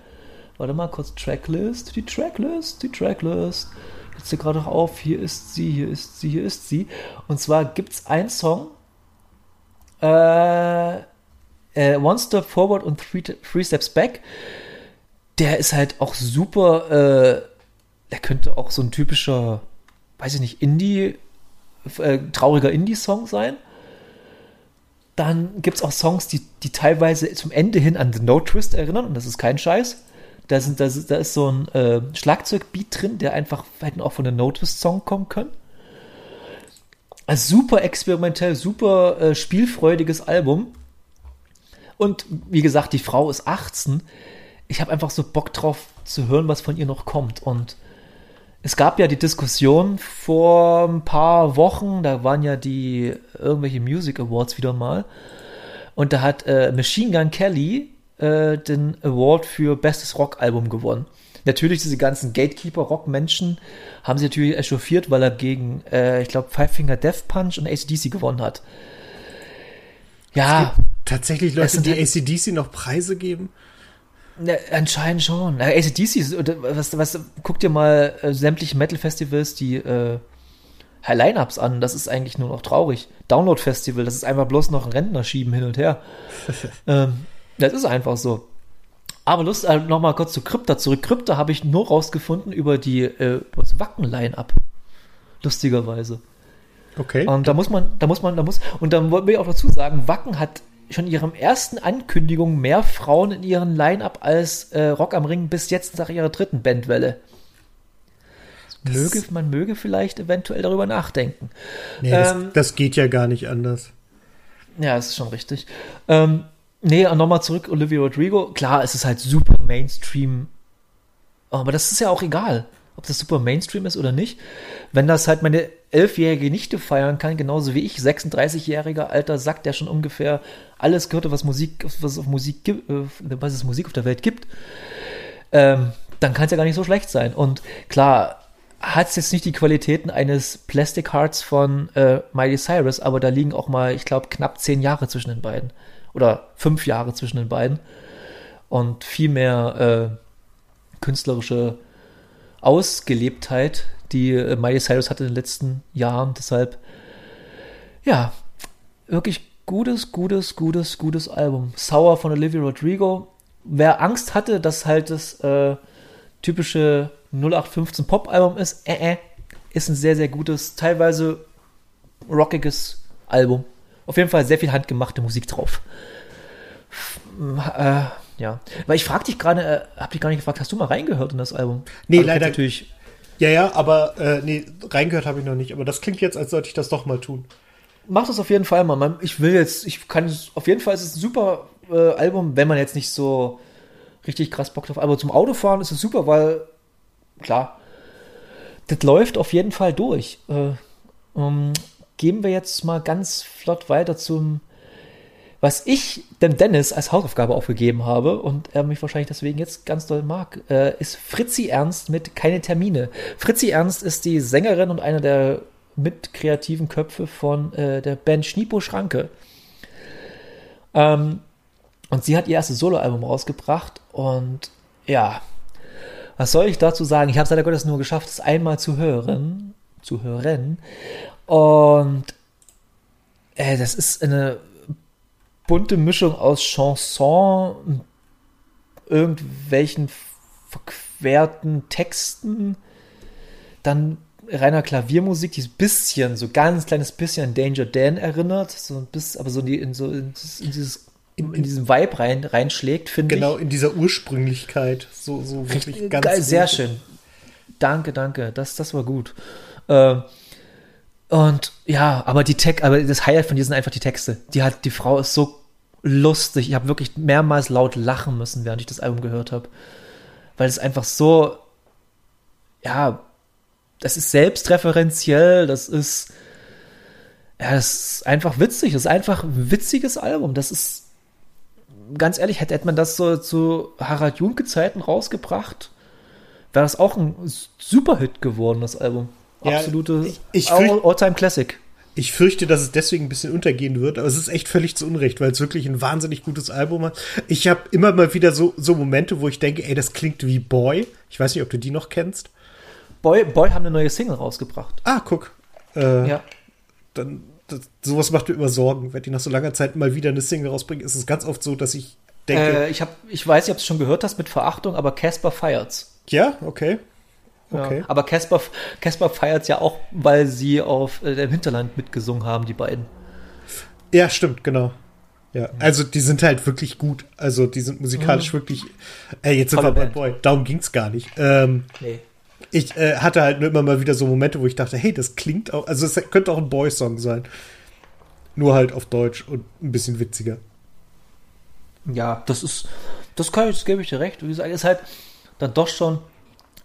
Warte mal kurz, Tracklist, die Tracklist, die Tracklist. Jetzt hier gerade auf, hier ist sie, hier ist sie, hier ist sie. Und zwar gibt es einen Song, äh, äh, One Step Forward und Three, three Steps Back der ist halt auch super, äh, der könnte auch so ein typischer, weiß ich nicht, Indie, äh, trauriger Indie-Song sein. Dann gibt es auch Songs, die, die teilweise zum Ende hin an The No Twist erinnern, und das ist kein Scheiß. Da, sind, da, ist, da ist so ein äh, Schlagzeugbeat drin, der einfach hätten auch von der No Twist Song kommen können. Also super experimentell, super äh, spielfreudiges Album. Und wie gesagt, die Frau ist 18 ich habe einfach so Bock drauf zu hören, was von ihr noch kommt. Und es gab ja die Diskussion vor ein paar Wochen, da waren ja die irgendwelche Music Awards wieder mal. Und da hat äh, Machine Gun Kelly äh, den Award für Bestes Rockalbum gewonnen. Natürlich, diese ganzen Gatekeeper-Rock-Menschen haben sich natürlich echauffiert, weil er gegen, äh, ich glaube, Five Finger Death Punch und ACDC gewonnen hat. Ja. Tatsächlich Leute, die halt ACDC noch Preise geben? Ja, anscheinend schon. ACDC, was, was, guck dir mal äh, sämtliche Metal-Festivals, die äh, Line-Ups an. Das ist eigentlich nur noch traurig. Download-Festival, das ist einfach bloß noch ein Rentner schieben hin und her. ähm, das ist einfach so. Aber Lust, äh, nochmal kurz zu Krypta zurück. Krypta habe ich nur rausgefunden über die äh, das Wacken-Line-Up. Lustigerweise. Okay. Und da muss man, da muss man, da muss, und dann wollte ich auch dazu sagen, Wacken hat schon in ihren ersten Ankündigungen mehr Frauen in ihren Line-Up als äh, Rock am Ring bis jetzt nach ihrer dritten Bandwelle. Möge, man möge vielleicht eventuell darüber nachdenken. Nee, ähm, das, das, geht ja gar nicht anders. Ja, das ist schon richtig. Ähm, nee, nochmal zurück, Olivia Rodrigo. Klar, es ist halt super Mainstream, aber das ist ja auch egal ob das super Mainstream ist oder nicht. Wenn das halt meine elfjährige Nichte feiern kann, genauso wie ich, 36-jähriger alter Sack, der schon ungefähr alles gehört, was Musik, was auf Musik äh, was es Musik auf der Welt gibt, ähm, dann kann es ja gar nicht so schlecht sein. Und klar, hat es jetzt nicht die Qualitäten eines Plastic Hearts von äh, Miley Cyrus, aber da liegen auch mal, ich glaube, knapp zehn Jahre zwischen den beiden. Oder fünf Jahre zwischen den beiden. Und viel mehr äh, künstlerische Ausgelebtheit, die äh, Miley Cyrus hatte in den letzten Jahren. Deshalb, ja, wirklich gutes, gutes, gutes, gutes Album. Sour von Olivia Rodrigo. Wer Angst hatte, dass halt das äh, typische 0815 Pop-Album ist, äh, äh, ist ein sehr, sehr gutes, teilweise rockiges Album. Auf jeden Fall sehr viel handgemachte Musik drauf. Äh, ja. Weil ich frag dich gerade, äh, hab dich gar nicht gefragt, hast du mal reingehört in das Album? Nee, also leider. Natürlich. Ja, ja, aber äh, nee, reingehört habe ich noch nicht. Aber das klingt jetzt, als sollte ich das doch mal tun. Mach das auf jeden Fall mal. Ich will jetzt, ich kann, auf jeden Fall ist es ein super äh, Album, wenn man jetzt nicht so richtig krass Bock drauf hat. Aber zum Autofahren ist es super, weil, klar, das läuft auf jeden Fall durch. Äh, um, gehen wir jetzt mal ganz flott weiter zum was ich dem Dennis als Hausaufgabe aufgegeben habe und er mich wahrscheinlich deswegen jetzt ganz doll mag, äh, ist Fritzi Ernst mit Keine Termine. Fritzi Ernst ist die Sängerin und einer der mitkreativen Köpfe von äh, der Band Schniepo Schranke. Ähm, und sie hat ihr erstes Soloalbum rausgebracht und ja, was soll ich dazu sagen? Ich habe es leider Gottes nur geschafft, es einmal zu hören, zu hören. Und äh, das ist eine bunte Mischung aus Chanson, irgendwelchen verquerten Texten, dann reiner Klaviermusik, die ein bisschen, so ganz kleines bisschen an Danger Dan erinnert, so ein bisschen, aber so in, die, in, so in, in dieses in, in diesen Vibe rein, reinschlägt, finde genau, ich. Genau, in dieser Ursprünglichkeit. So, so wirklich ganz. Geil, sehr schön. Danke, danke. Das, das war gut. Ähm, und ja, aber die Tech, aber das Highlight von dir sind einfach die Texte. Die hat, die Frau ist so lustig. Ich habe wirklich mehrmals laut lachen müssen, während ich das Album gehört habe. Weil es einfach so, ja, das ist selbstreferenziell, das ist, ja, das ist einfach witzig, das ist einfach ein witziges Album. Das ist, ganz ehrlich, hätte, hätte man das so zu Harald Junke-Zeiten rausgebracht, wäre das auch ein Superhit geworden, das Album. Ja, Absolute All-Time-Classic. Ich fürchte, dass es deswegen ein bisschen untergehen wird, aber es ist echt völlig zu Unrecht, weil es wirklich ein wahnsinnig gutes Album hat. Ich habe immer mal wieder so, so Momente, wo ich denke, ey, das klingt wie Boy. Ich weiß nicht, ob du die noch kennst. Boy, Boy haben eine neue Single rausgebracht. Ah, guck. Äh, ja. Dann, das, sowas macht mir immer Sorgen. Wenn die nach so langer Zeit mal wieder eine Single rausbringen, ist es ganz oft so, dass ich denke. Äh, ich, hab, ich weiß nicht, ob du es schon gehört hast mit Verachtung, aber Casper feiert's. Ja, okay. Okay. Ja, aber Casper Casper feiert ja auch, weil sie auf äh, dem Hinterland mitgesungen haben, die beiden. Ja, stimmt, genau. Ja, also die sind halt wirklich gut. Also die sind musikalisch mhm. wirklich. Ey, jetzt sind Tolle wir bei Boy. Darum ging's gar nicht. Ähm, nee. Ich äh, hatte halt nur immer mal wieder so Momente, wo ich dachte, hey, das klingt auch. Also es könnte auch ein Boy-Song sein. Nur halt auf Deutsch und ein bisschen witziger. Ja, das ist. Das kann ich, das gebe ich dir recht. Wie gesagt, ist halt dann doch schon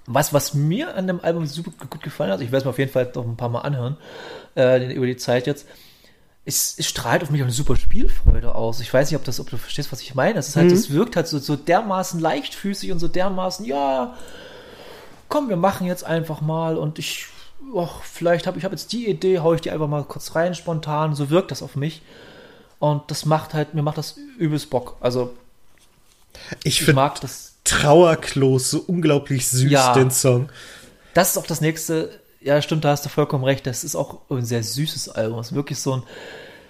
was, was mir an dem Album super gut gefallen hat, ich werde es mir auf jeden Fall noch ein paar Mal anhören, äh, über die Zeit jetzt, es, es, strahlt auf mich auch eine super Spielfreude aus. Ich weiß nicht, ob, das, ob du verstehst, was ich meine. Es ist halt, es mhm. wirkt halt so, so dermaßen leichtfüßig und so dermaßen, ja, komm, wir machen jetzt einfach mal und ich, oh, vielleicht habe ich hab jetzt die Idee, hau ich die einfach mal kurz rein, spontan, so wirkt das auf mich. Und das macht halt, mir macht das übelst Bock. Also, ich, ich mag das Trauerklos, so unglaublich süß, ja, den Song. Das ist auch das nächste. Ja, stimmt, da hast du vollkommen recht. Das ist auch ein sehr süßes Album. Das ist wirklich so ein,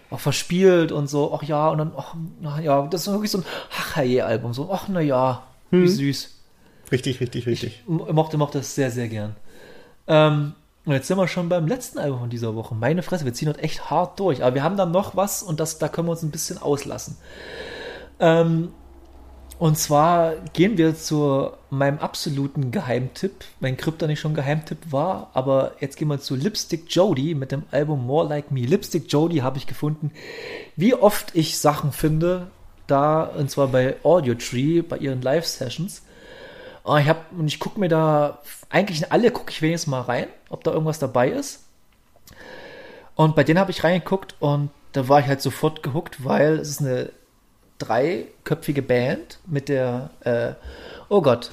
auch verspielt und so, ach ja, und dann, ach, na ja, das ist wirklich so ein ach album so, ach na ja, wie hm. süß. Richtig, richtig, richtig. Ich mochte, mochte das sehr, sehr gern. Ähm, und jetzt sind wir schon beim letzten Album von dieser Woche. Meine Fresse, wir ziehen heute echt hart durch. Aber wir haben dann noch was und das, da können wir uns ein bisschen auslassen. Ähm, und zwar gehen wir zu meinem absoluten Geheimtipp. Mein Krypton nicht schon Geheimtipp war, aber jetzt gehen wir zu Lipstick Jody mit dem Album More Like Me. Lipstick Jody habe ich gefunden. Wie oft ich Sachen finde, da, und zwar bei Audio Tree, bei ihren Live-Sessions. Und ich, hab, und ich gucke mir da, eigentlich in alle gucke ich wenigstens mal rein, ob da irgendwas dabei ist. Und bei denen habe ich reingeguckt und da war ich halt sofort gehuckt, weil es ist eine dreiköpfige Band mit der, äh, oh Gott,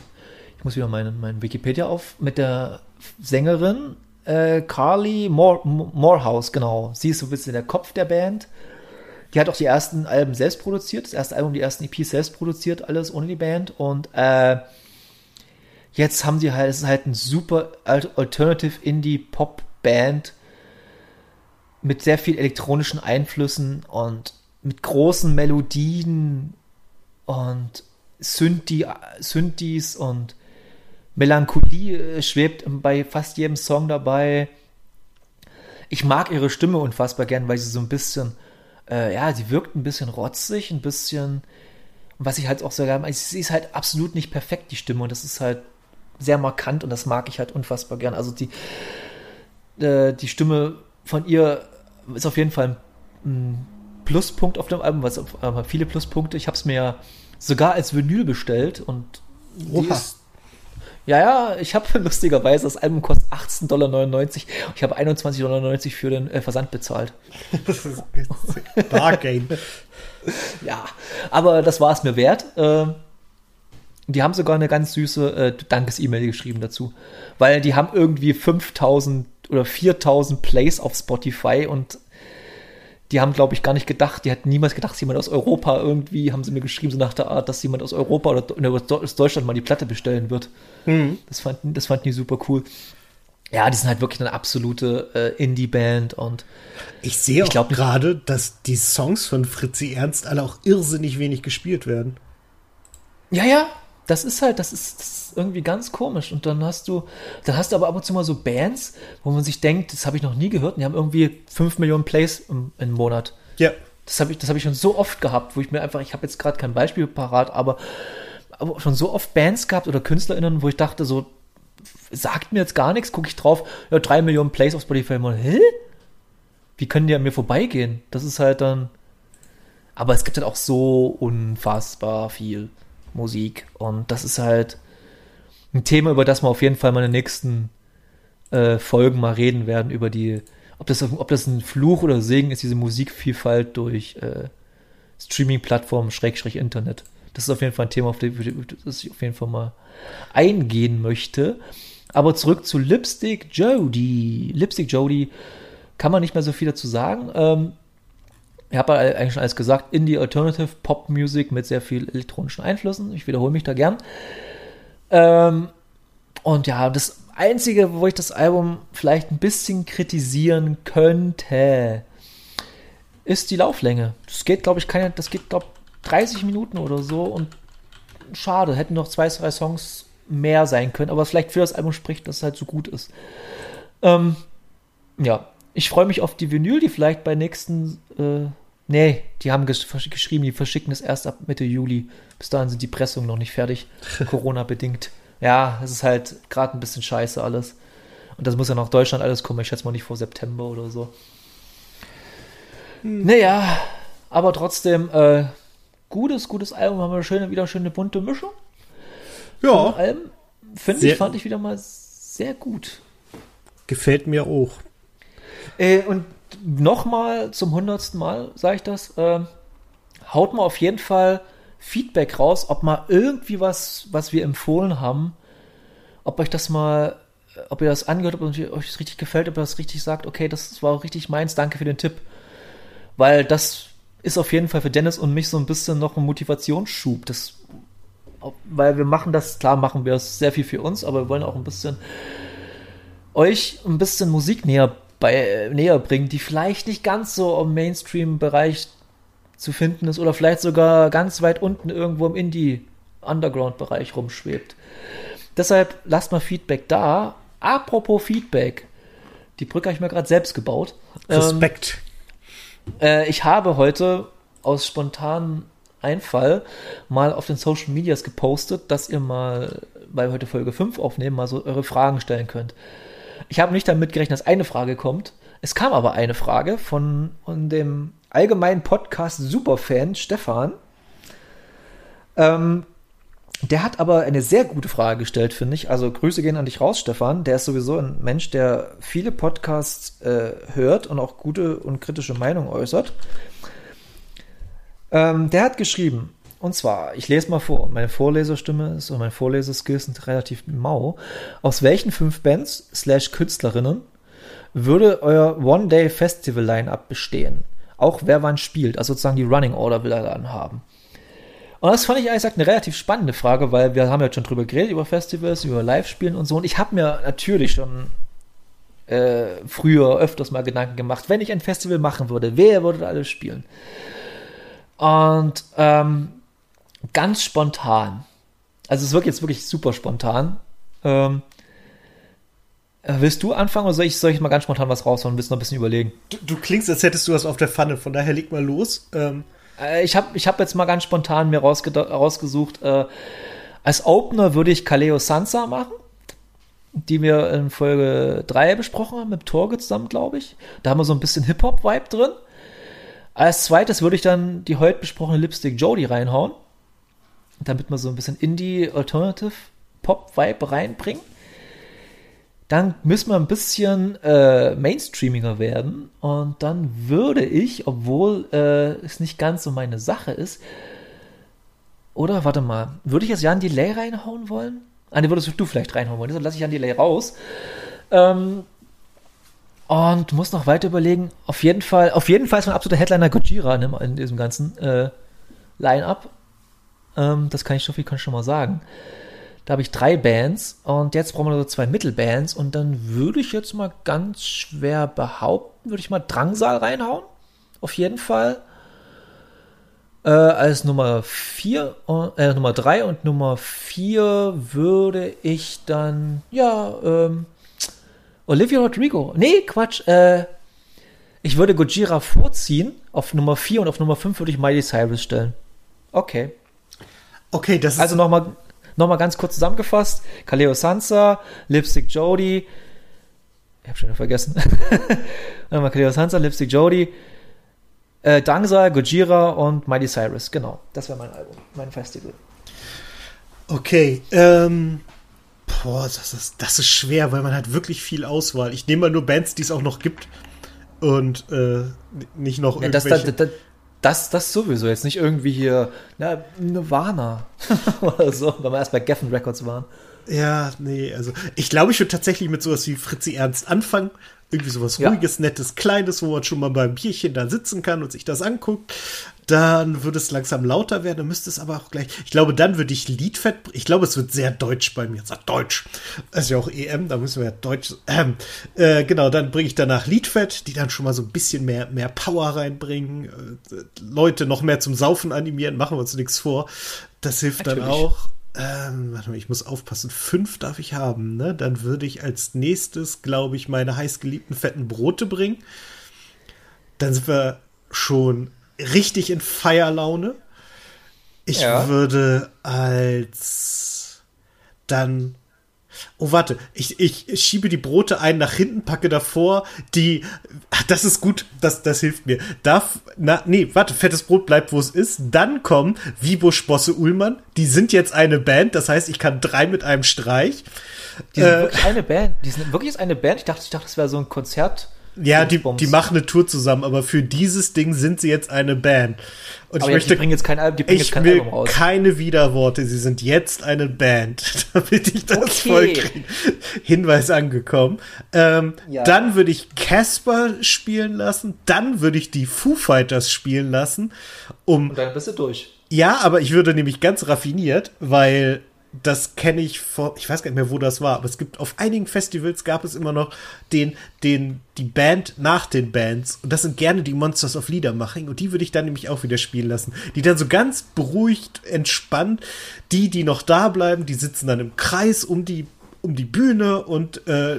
ich muss wieder meinen mein Wikipedia auf, mit der Sängerin äh, Carly More, Morehouse, genau. Sie ist so ein bisschen der Kopf der Band. Die hat auch die ersten Alben selbst produziert, das erste Album, die ersten EPs selbst produziert, alles ohne die Band. Und äh, jetzt haben sie halt, es ist halt ein super Alternative Indie Pop Band mit sehr viel elektronischen Einflüssen und mit großen Melodien und Synthi, Synthis und Melancholie äh, schwebt bei fast jedem Song dabei. Ich mag ihre Stimme unfassbar gern, weil sie so ein bisschen, äh, ja, sie wirkt ein bisschen rotzig, ein bisschen, was ich halt auch sehr gerne, sie ist halt absolut nicht perfekt, die Stimme, und das ist halt sehr markant und das mag ich halt unfassbar gern. Also die, äh, die Stimme von ihr ist auf jeden Fall ein Pluspunkt auf dem Album, was äh, viele Pluspunkte. Ich habe es mir sogar als Vinyl bestellt und ist, ja, ja, ich habe lustigerweise das Album kostet 18,99 Dollar. Ich habe 21,99 Dollar für den äh, Versand bezahlt. Das ist Bargain. ja, aber das war es mir wert. Äh, die haben sogar eine ganz süße äh, Dankes-E-Mail geschrieben dazu, weil die haben irgendwie 5000 oder 4000 Plays auf Spotify und die haben, glaube ich, gar nicht gedacht, die hätten niemals gedacht, dass jemand aus Europa irgendwie, haben sie mir geschrieben, so nach der Art, dass jemand aus Europa oder aus Deutschland mal die Platte bestellen wird. Mhm. Das, fanden, das fanden die super cool. Ja, die sind halt wirklich eine absolute äh, Indie-Band und ich sehe auch gerade, dass die Songs von Fritzi Ernst alle auch irrsinnig wenig gespielt werden. Ja, ja, das ist halt, das ist, das ist irgendwie ganz komisch. Und dann hast du, dann hast du aber ab und zu mal so Bands, wo man sich denkt, das habe ich noch nie gehört, und die haben irgendwie 5 Millionen Plays im, im Monat. Ja. Das habe ich, das hab ich schon so oft gehabt, wo ich mir einfach, ich habe jetzt gerade kein Beispiel parat, aber, aber schon so oft Bands gehabt oder KünstlerInnen, wo ich dachte, so, sagt mir jetzt gar nichts, gucke ich drauf, ja, 3 Millionen Plays auf Spotify, mal, hä? Wie können die an mir vorbeigehen? Das ist halt dann. Aber es gibt halt auch so unfassbar viel Musik. Und das ist halt ein Thema, über das wir auf jeden Fall mal in den nächsten äh, Folgen mal reden werden, über die, ob das, ob das ein Fluch oder Segen ist, diese Musikvielfalt durch äh, Streaming-Plattformen, Schrägstrich Internet. Das ist auf jeden Fall ein Thema, auf das ich auf jeden Fall mal eingehen möchte. Aber zurück zu Lipstick Jody. Lipstick Jody kann man nicht mehr so viel dazu sagen. Ähm, ich habe eigentlich schon alles gesagt. Indie Alternative Pop Music mit sehr viel elektronischen Einflüssen. Ich wiederhole mich da gern. Ähm, und ja, das Einzige, wo ich das Album vielleicht ein bisschen kritisieren könnte, ist die Lauflänge. Das geht, glaube ich, keine, das geht, glaube 30 Minuten oder so und schade, hätten noch zwei, drei Songs mehr sein können, aber vielleicht für das Album spricht, dass es halt so gut ist. Ähm, ja, ich freue mich auf die Vinyl, die vielleicht bei nächsten. Äh, nee, die haben gesch geschrieben, die verschicken es erst ab Mitte Juli. Bis dahin sind die Pressungen noch nicht fertig. Corona-bedingt. Ja, es ist halt gerade ein bisschen scheiße alles. Und das muss ja nach Deutschland alles kommen. Ich schätze mal nicht vor September oder so. Hm. Naja, aber trotzdem, äh, gutes, gutes Album. Haben wir schöne, wieder schöne bunte Mischung. Ja. Alben, finde ich, fand ich wieder mal sehr gut. Gefällt mir auch. Äh, und nochmal zum hundertsten Mal sage ich das. Äh, haut mal auf jeden Fall Feedback raus, ob mal irgendwie was, was wir empfohlen haben, ob euch das mal, ob ihr das angehört, ob euch das richtig gefällt, ob ihr das richtig sagt, okay, das war richtig meins, danke für den Tipp. Weil das ist auf jeden Fall für Dennis und mich so ein bisschen noch ein Motivationsschub. Das, weil wir machen das, klar machen wir es sehr viel für uns, aber wir wollen auch ein bisschen euch ein bisschen Musik näher bei, äh, näher bringen, die vielleicht nicht ganz so im Mainstream-Bereich zu finden ist oder vielleicht sogar ganz weit unten irgendwo im Indie-Underground-Bereich rumschwebt. Deshalb lasst mal Feedback da. Apropos Feedback. Die Brücke habe ich mir gerade selbst gebaut. Respekt. Ähm, äh, ich habe heute aus spontanem Einfall mal auf den Social Medias gepostet, dass ihr mal, weil wir heute Folge 5 aufnehmen, mal so eure Fragen stellen könnt. Ich habe nicht damit gerechnet, dass eine Frage kommt. Es kam aber eine Frage von, von dem allgemeinen Podcast Superfan Stefan. Ähm, der hat aber eine sehr gute Frage gestellt, finde ich. Also Grüße gehen an dich raus, Stefan. Der ist sowieso ein Mensch, der viele Podcasts äh, hört und auch gute und kritische Meinungen äußert. Ähm, der hat geschrieben, und zwar, ich lese mal vor, meine Vorleserstimme ist und mein Vorleseskills sind relativ mau. Aus welchen fünf Bands slash Künstlerinnen würde euer One-Day-Festival-Line-Up bestehen? Auch wer wann spielt, also sozusagen die Running Order will er dann haben. Und das fand ich ehrlich gesagt eine relativ spannende Frage, weil wir haben ja schon drüber geredet, über Festivals, über Live-Spielen und so. Und ich habe mir natürlich schon äh, früher öfters mal Gedanken gemacht, wenn ich ein Festival machen würde, wer würde da alles spielen? Und ähm, ganz spontan. Also es wirkt jetzt wirklich super spontan. Ähm, äh, willst du anfangen oder soll ich, soll ich mal ganz spontan was raushauen und noch ein bisschen überlegen? Du, du, klingst, als hättest du was auf der Pfanne, von daher leg mal los. Ähm. Äh, ich habe ich hab jetzt mal ganz spontan mir rausge rausgesucht, äh, als Opener würde ich Kaleo Sansa machen, die wir in Folge 3 besprochen haben, mit Torge zusammen, glaube ich. Da haben wir so ein bisschen Hip-Hop-Vibe drin. Als zweites würde ich dann die heute besprochene Lipstick Jody reinhauen damit wir so ein bisschen Indie Alternative Pop Vibe reinbringen. Dann müssen wir ein bisschen äh, mainstreamiger werden und dann würde ich, obwohl äh, es nicht ganz so meine Sache ist, oder warte mal, würde ich jetzt Jan Delay reinhauen wollen? Ah, ne, würdest du vielleicht reinhauen wollen, deshalb lasse ich Jan Delay raus. Ähm, und muss noch weiter überlegen. Auf jeden Fall, auf jeden Fall ist mein absoluter Headliner Gojira in, in diesem ganzen äh, Line-Up. Ähm, das kann ich so viel kann ich schon mal sagen. Da habe ich drei Bands und jetzt brauchen wir nur zwei Mittelbands und dann würde ich jetzt mal ganz schwer behaupten, würde ich mal Drangsal reinhauen. Auf jeden Fall. Äh, als Nummer 4, äh, Nummer 3 und Nummer 4 würde ich dann, ja, ähm, Olivia Rodrigo. Nee, Quatsch, äh, ich würde Gojira vorziehen. Auf Nummer 4 und auf Nummer 5 würde ich Miley Cyrus stellen. Okay. Okay, das ist. Also nochmal noch mal ganz kurz zusammengefasst: Kaleo Sansa, Lipstick Jody. Ich habe schon wieder vergessen. nochmal Kaleo Sansa, Lipstick Jody, äh, Dangsa, Gojira und Miley Cyrus. Genau, das wäre mein Album, mein Festival. Okay, ähm. Boah, das ist, das ist schwer, weil man hat wirklich viel Auswahl. Ich nehme mal nur Bands, die es auch noch gibt und äh, nicht noch ja, irgendwelche. Das, das, das, das, sowieso, jetzt nicht irgendwie hier, na, Nirvana oder so, weil wir erst bei Geffen Records waren. Ja, nee, also ich glaube, ich würde tatsächlich mit sowas wie Fritzi Ernst anfangen. Irgendwie sowas Ja. ruhiges, nettes, kleines, wo man schon mal beim Bierchen da sitzen kann und sich das anguckt. Dann würde es langsam lauter werden, dann müsste es aber auch gleich. Ich glaube, dann würde ich Liedfett. Ich glaube, es wird sehr deutsch bei mir. Sagt Deutsch. Das ist ja auch EM, da müssen wir ja Deutsch. Ähm, äh, genau, dann bringe ich danach Liedfett, die dann schon mal so ein bisschen mehr, mehr Power reinbringen. Äh, Leute noch mehr zum Saufen animieren, machen wir uns nichts vor. Das hilft dann Natürlich. auch. Ähm, warte mal, ich muss aufpassen. Fünf darf ich haben, ne? Dann würde ich als nächstes, glaube ich, meine heißgeliebten fetten Brote bringen. Dann sind wir schon richtig in Feierlaune. Ich Ja. würde als dann. Oh, warte, ich, ich schiebe die Brote ein nach hinten, packe davor die. Ach, Das ist gut, das, das hilft mir. Darf. Na, nee, warte, fettes Brot bleibt, wo es ist. Dann kommen Wibusch, Bosse, Ullmann. Die sind jetzt eine Band, das heißt, ich kann drei mit einem Streich. Die sind Äh, wirklich eine Band. Die sind wirklich jetzt eine Band. Ich dachte, ich dachte, das wäre so ein Konzert. Ja, die, die machen eine Tour zusammen, aber für dieses Ding sind sie jetzt eine Band. Und Aber ich ja, die möchte bringen jetzt kein Album, die bringen jetzt Ich kein will Album raus. keine Widerworte. Sie sind jetzt eine Band, damit ich das Okay. voll kriege. Hinweis angekommen. Ähm, Ja. Dann würde ich Casper spielen lassen. Dann würde ich die Foo Fighters spielen lassen. Um Und dann bist du durch. ja, aber ich würde nämlich ganz raffiniert, weil das kenne ich vor, ich weiß gar nicht mehr, wo das war, aber es gibt auf einigen Festivals gab es immer noch den, den, die Band nach den Bands. Und das sind gerne die Monsters of Liedermaching. Und die würde ich dann nämlich auch wieder spielen lassen. Die dann so ganz beruhigt, entspannt, die, die noch da bleiben, die sitzen dann im Kreis um die um die Bühne und äh,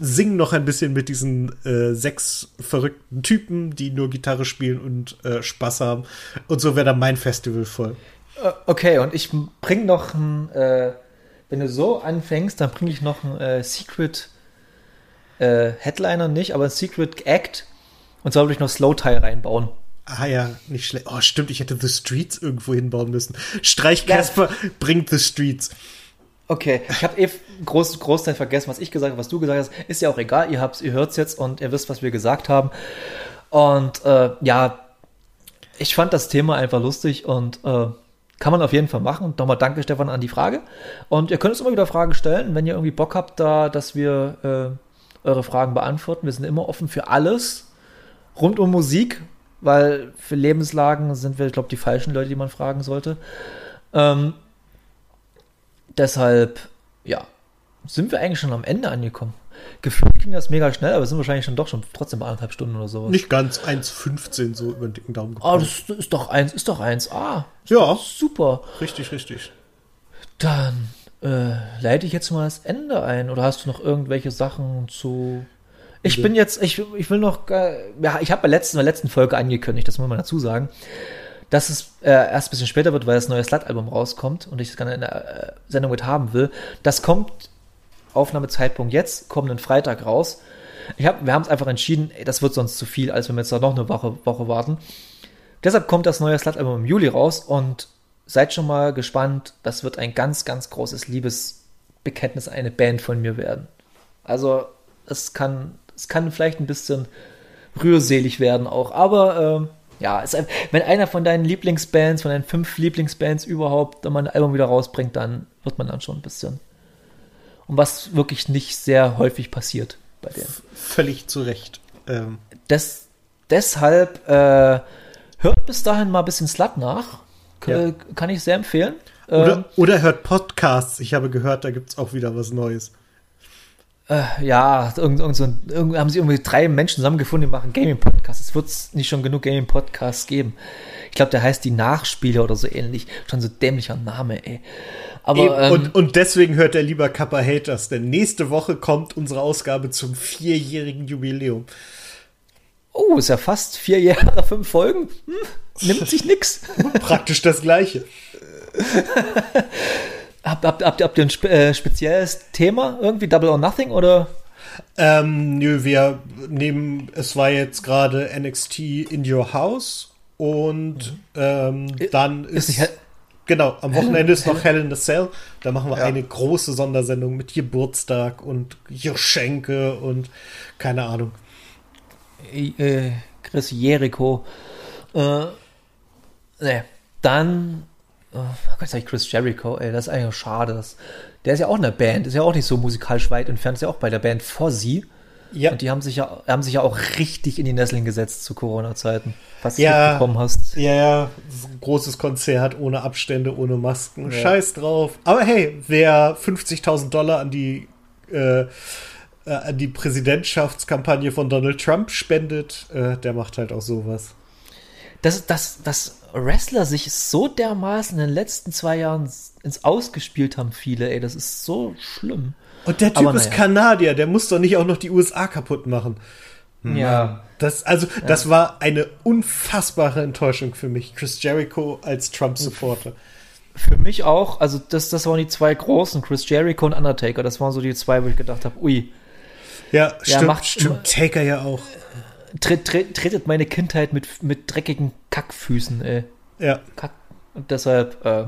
singen noch ein bisschen mit diesen äh, sechs verrückten Typen, die nur Gitarre spielen und äh, Spaß haben. Und so wäre dann mein Festival voll. Äh, Okay, und ich bring noch ein, äh, wenn du so anfängst, dann bringe ich noch ein äh, Secret äh, Headliner nicht, aber ein Secret Act. Und zwar würde ich noch Slow Tie reinbauen. Ah ja, nicht schlecht. Oh, stimmt, ich hätte The Streets irgendwo hinbauen müssen. Streich Casper bringt The Streets. Okay, ich habe eh groß, Großteil vergessen, was ich gesagt habe, was du gesagt hast. Ist ja auch egal, ihr habt's, ihr hört's jetzt und ihr wisst, was wir gesagt haben. Und äh, ja, ich fand das Thema einfach lustig und äh, kann man auf jeden Fall machen. Und nochmal danke, Stefan, an die Frage. Und ihr könnt uns immer wieder Fragen stellen, wenn ihr irgendwie Bock habt, da, dass wir äh, eure Fragen beantworten. Wir sind immer offen für alles rund um Musik, weil für Lebenslagen sind wir, ich glaube, die falschen Leute, die man fragen sollte. Ähm, deshalb, ja, sind wir eigentlich schon am Ende angekommen. Gefühlt ging das mega schnell, aber sind wahrscheinlich schon doch schon trotzdem bei anderthalb Stunden oder sowas. Nicht ganz 1,15 so über den dicken Daumen Oh, gekommen. das ist doch eins, ist doch eins. Ah, Ja, super. richtig, richtig. Dann äh, leite ich jetzt mal das Ende ein. Oder hast du noch irgendwelche Sachen zu. Ich bin jetzt, ich, ich will noch, äh, ja, ich habe bei letzten, der letzten Folge angekündigt, das muss man dazu sagen, dass es äh, erst ein bisschen später wird, weil das neue Slut-Album rauskommt und ich das gerne in der äh, Sendung mit haben will. Das kommt, Aufnahmezeitpunkt jetzt, kommenden Freitag raus. Ich hab, wir haben es einfach entschieden, ey, das wird sonst zu viel, als wenn wir jetzt noch eine Woche, Woche warten. Deshalb kommt das neue Slut-Album im Juli raus und seid schon mal gespannt. Das wird ein ganz, ganz großes Liebesbekenntnis eine Band von mir werden. Also, es kann, es kann vielleicht ein bisschen rührselig werden auch. Aber ähm, ja, es, wenn einer von deinen Lieblingsbands, von deinen fünf Lieblingsbands überhaupt mal ein Album wieder rausbringt, dann wird man dann schon ein bisschen. Und was wirklich nicht sehr häufig passiert bei denen. Völlig zu Recht. Ähm, Des, deshalb äh, hört bis dahin mal ein bisschen Slut nach. K Ja. Kann ich sehr empfehlen. oder, Ähm, oder hört Podcasts. Ich habe gehört, da gibt es auch wieder was Neues. Äh, ja, irgend, irgend so ein, irgend, haben sie irgendwie drei Menschen zusammengefunden, die machen Gaming-Podcasts. Es wird nicht schon genug Gaming-Podcasts geben. Ich glaube, der heißt die Nachspiele oder so ähnlich. Schon so dämlicher Name, ey. Aber, ähm, und, und deswegen hört er lieber Kappa Haters, denn nächste Woche kommt unsere Ausgabe zum vierjährigen Jubiläum. Oh, ist ja fast vier Jahre, fünf Folgen. Hm, nimmt sich nix. Praktisch das Gleiche. habt, habt, habt, habt ihr ein spe äh, spezielles Thema? Irgendwie Double or Nothing oder? Ähm, nö, wir nehmen, es war jetzt gerade NXT in Your House und mhm. ähm, dann ist, ist Genau, am Wochenende ist noch Hell in the Cell. Da machen wir ja. eine große Sondersendung mit Geburtstag und Geschenke und keine Ahnung. Äh, Chris Jericho. Äh, ne, dann. Oh Gott, sag ich Chris Jericho, ey, das ist eigentlich schade. Das, der ist ja auch in der Band, ist ja auch nicht so musikalisch weit entfernt, ist ja auch bei der Band Fozzy. Ja. Und die haben sich ja, haben sich ja auch richtig in die Nesseln gesetzt zu Corona-Zeiten. Was ja, du bekommen hast. Ja, ja, großes Konzert ohne Abstände, ohne Masken. Ja. Scheiß drauf. Aber hey, wer 50.000 Dollar an die, äh, äh, an die Präsidentschaftskampagne von Donald Trump spendet, äh, der macht halt auch sowas. Dass, dass, dass Wrestler sich so dermaßen in den letzten zwei Jahren ins Ausgespielt haben, viele, ey, das ist so schlimm. Und der Typ Aber ist naja. Kanadier, der muss doch nicht auch noch die USA kaputt machen. Hm. Ja. Das, also, ja. das war eine unfassbare Enttäuschung für mich. Chris Jericho als Trump-Supporter. Für mich auch, also das, das waren die zwei großen, Chris Jericho und Undertaker. Das waren so die zwei, wo ich gedacht habe, ui. Ja, ja stimmt, macht, stimmt. Taker ja auch. Tritt, tritt, tretet meine Kindheit mit, mit dreckigen Kackfüßen, ey. Ja. Kack. Und deshalb, äh,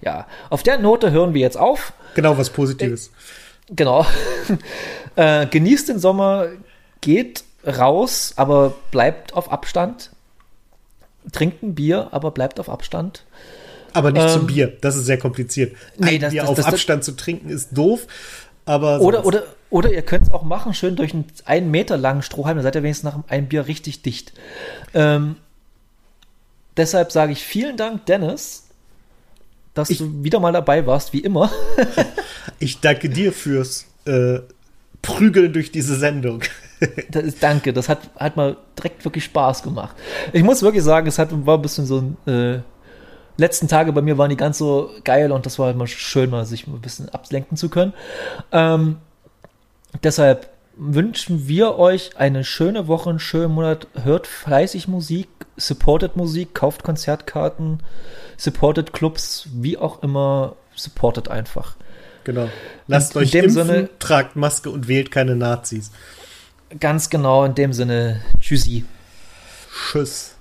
ja. Auf der Note hören wir jetzt auf. Genau, was Positives. Äh, Genau. äh, genießt den Sommer, geht raus, aber bleibt auf Abstand. Trinkt ein Bier, aber bleibt auf Abstand. Aber nicht ähm, zum Bier, das ist sehr kompliziert. Nee, ein das, Bier das, auf das, Abstand zu trinken ist doof. Aber oder, oder, oder ihr könnt es auch machen, schön durch einen einen Meter langen Strohhalm, dann seid ihr wenigstens nach einem Bier richtig dicht. Ähm, deshalb sage ich vielen Dank, Dennis, dass ich, du wieder mal dabei warst, wie immer. ich danke dir fürs äh, Prügeln durch diese Sendung. das ist, danke, das hat, hat mal direkt wirklich Spaß gemacht. Ich muss wirklich sagen, es hat, war ein bisschen so ein. Äh, letzten Tage bei mir waren die ganz so geil und das war halt mal schön, mal sich ein bisschen ablenken zu können. Ähm, deshalb wünschen wir euch eine schöne Woche, einen schönen Monat. Hört fleißig Musik, supportet Musik, kauft Konzertkarten supportet Clubs, wie auch immer, supportet einfach. Genau. Lasst in, euch in dem impfen, Sinne, tragt Maske und wählt keine Nazis. Ganz genau, in dem Sinne, tschüssi. Tschüss.